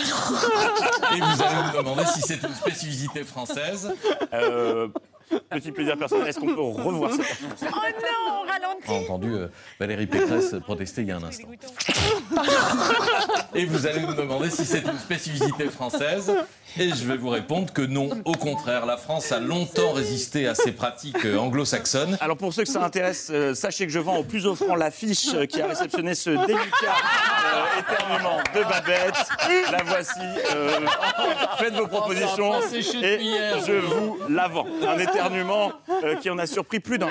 [SPEAKER 74] Et vous allez me demander si c'est une spécificité française.
[SPEAKER 69] Euh, petit plaisir personnel, est-ce qu'on peut revoir cette performance
[SPEAKER 1] Oh non,
[SPEAKER 74] On a
[SPEAKER 1] ralentis.
[SPEAKER 74] entendu euh, Valérie Pécresse protester il y a un instant. Et vous allez me demander si c'est une spécificité française. Et je vais vous répondre que non, au contraire, la France a longtemps résisté à ces pratiques euh, anglo-saxonnes.
[SPEAKER 69] Alors pour ceux que ça intéresse, euh, sachez que je vends au plus offrant l'affiche euh, qui a réceptionné ce délicat euh, éternuement de Babette. La voici. euh, faites vos propositions
[SPEAKER 74] Oh,
[SPEAKER 69] et je vous la vends. Un éternuement euh, qui en a surpris plus d'un.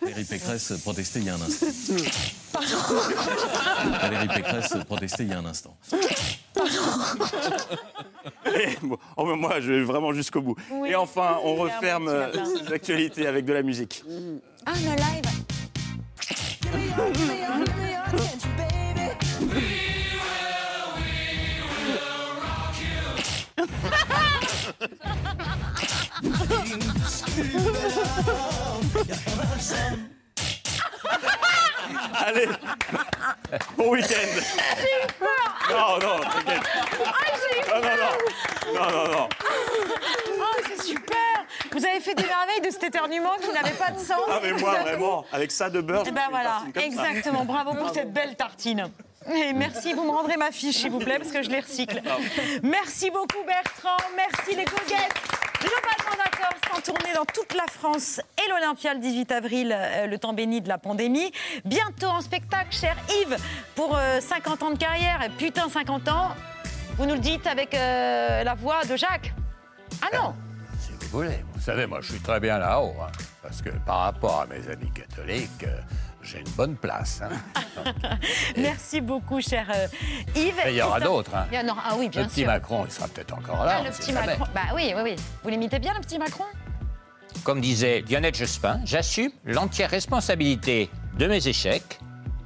[SPEAKER 74] Valérie Pécresse protestait il y a un instant. Valérie Pécresse protestait il y a un instant.
[SPEAKER 69] Et, bon, oh, moi, je vais vraiment jusqu'au bout.
[SPEAKER 1] Oui.
[SPEAKER 69] Et enfin, on referme euh, actualités avec de la musique.
[SPEAKER 1] Ah, le live
[SPEAKER 69] Allez, bon week-end. Non, non, t'inquiète. Non, non, non. Non, non, non.
[SPEAKER 1] Oh, c'est super Vous avez fait des merveilles de cet éternuement qui n'avait pas de sens.
[SPEAKER 69] Ah, mais moi, vraiment, avec ça de beurre.
[SPEAKER 1] Eh ben voilà,
[SPEAKER 69] ça.
[SPEAKER 1] exactement. Bravo pour cette belle tartine. Et merci, vous me rendrez ma fiche, s'il vous plaît, parce que je les recycle. Merci beaucoup, Bertrand. Merci, les goguettes. Globalement d'accord, en tournée dans toute la France et l'Olympia le 18 avril, euh, le temps béni de la pandémie. Bientôt en spectacle, cher Yves, pour euh, 50 ans de carrière. Putain, 50 ans. Vous nous le dites avec euh, la voix de Jacques. Ah non
[SPEAKER 4] Si vous voulez. Vous savez, moi, je suis très bien là-haut. hein, parce que par rapport à mes amis catholiques, euh, j'ai une bonne place. hein.
[SPEAKER 1] Merci beaucoup, cher euh, Yves.
[SPEAKER 4] Et il y aura d'autres. hein.
[SPEAKER 1] Il y en aura, ah oui, bien
[SPEAKER 4] le petit
[SPEAKER 1] sûr.
[SPEAKER 4] Macron, il sera peut-être encore là.
[SPEAKER 1] Ah, le petit
[SPEAKER 4] jamais.
[SPEAKER 1] Macron. Bah oui, oui, oui. Vous l'imitez bien, le petit Macron?
[SPEAKER 73] Comme disait Lionel Jospin, j'assume l'entière responsabilité de mes échecs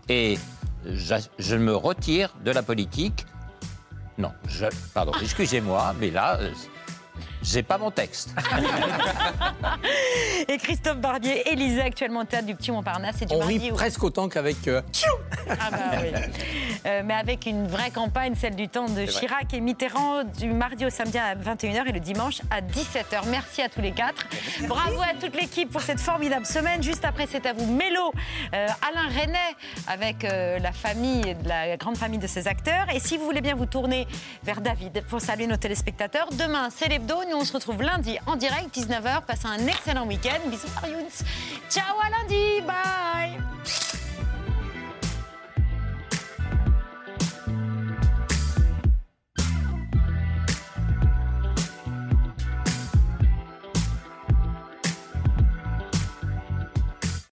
[SPEAKER 73] et je me retire de la politique. Non, je, pardon, excusez-moi, mais là, euh, j'ai pas mon texte.
[SPEAKER 1] Et Christophe Barbier, Élysée, actuellement au théâtre du Petit Montparnasse. Et du
[SPEAKER 6] On
[SPEAKER 1] mardi
[SPEAKER 6] rit presque autant qu'avec. euh,
[SPEAKER 1] Ah bah oui. Euh, mais avec une vraie campagne, celle du temps de. Chirac et Mitterrand, du mardi au samedi à 21h et le dimanche à 17h. Merci à tous les quatre. Bravo à toute l'équipe pour cette formidable semaine. Juste après, c'est à vous, Mélo, euh, Alain Renet, avec euh, la famille, de la grande famille de ses acteurs. Et si vous voulez bien vous tourner vers David pour saluer nos téléspectateurs, demain, c'est l'hebdo. Nous, on se retrouve lundi en direct, 19h. Passez un excellent week-end. Bisous, Marius. Ciao, à lundi. Bye.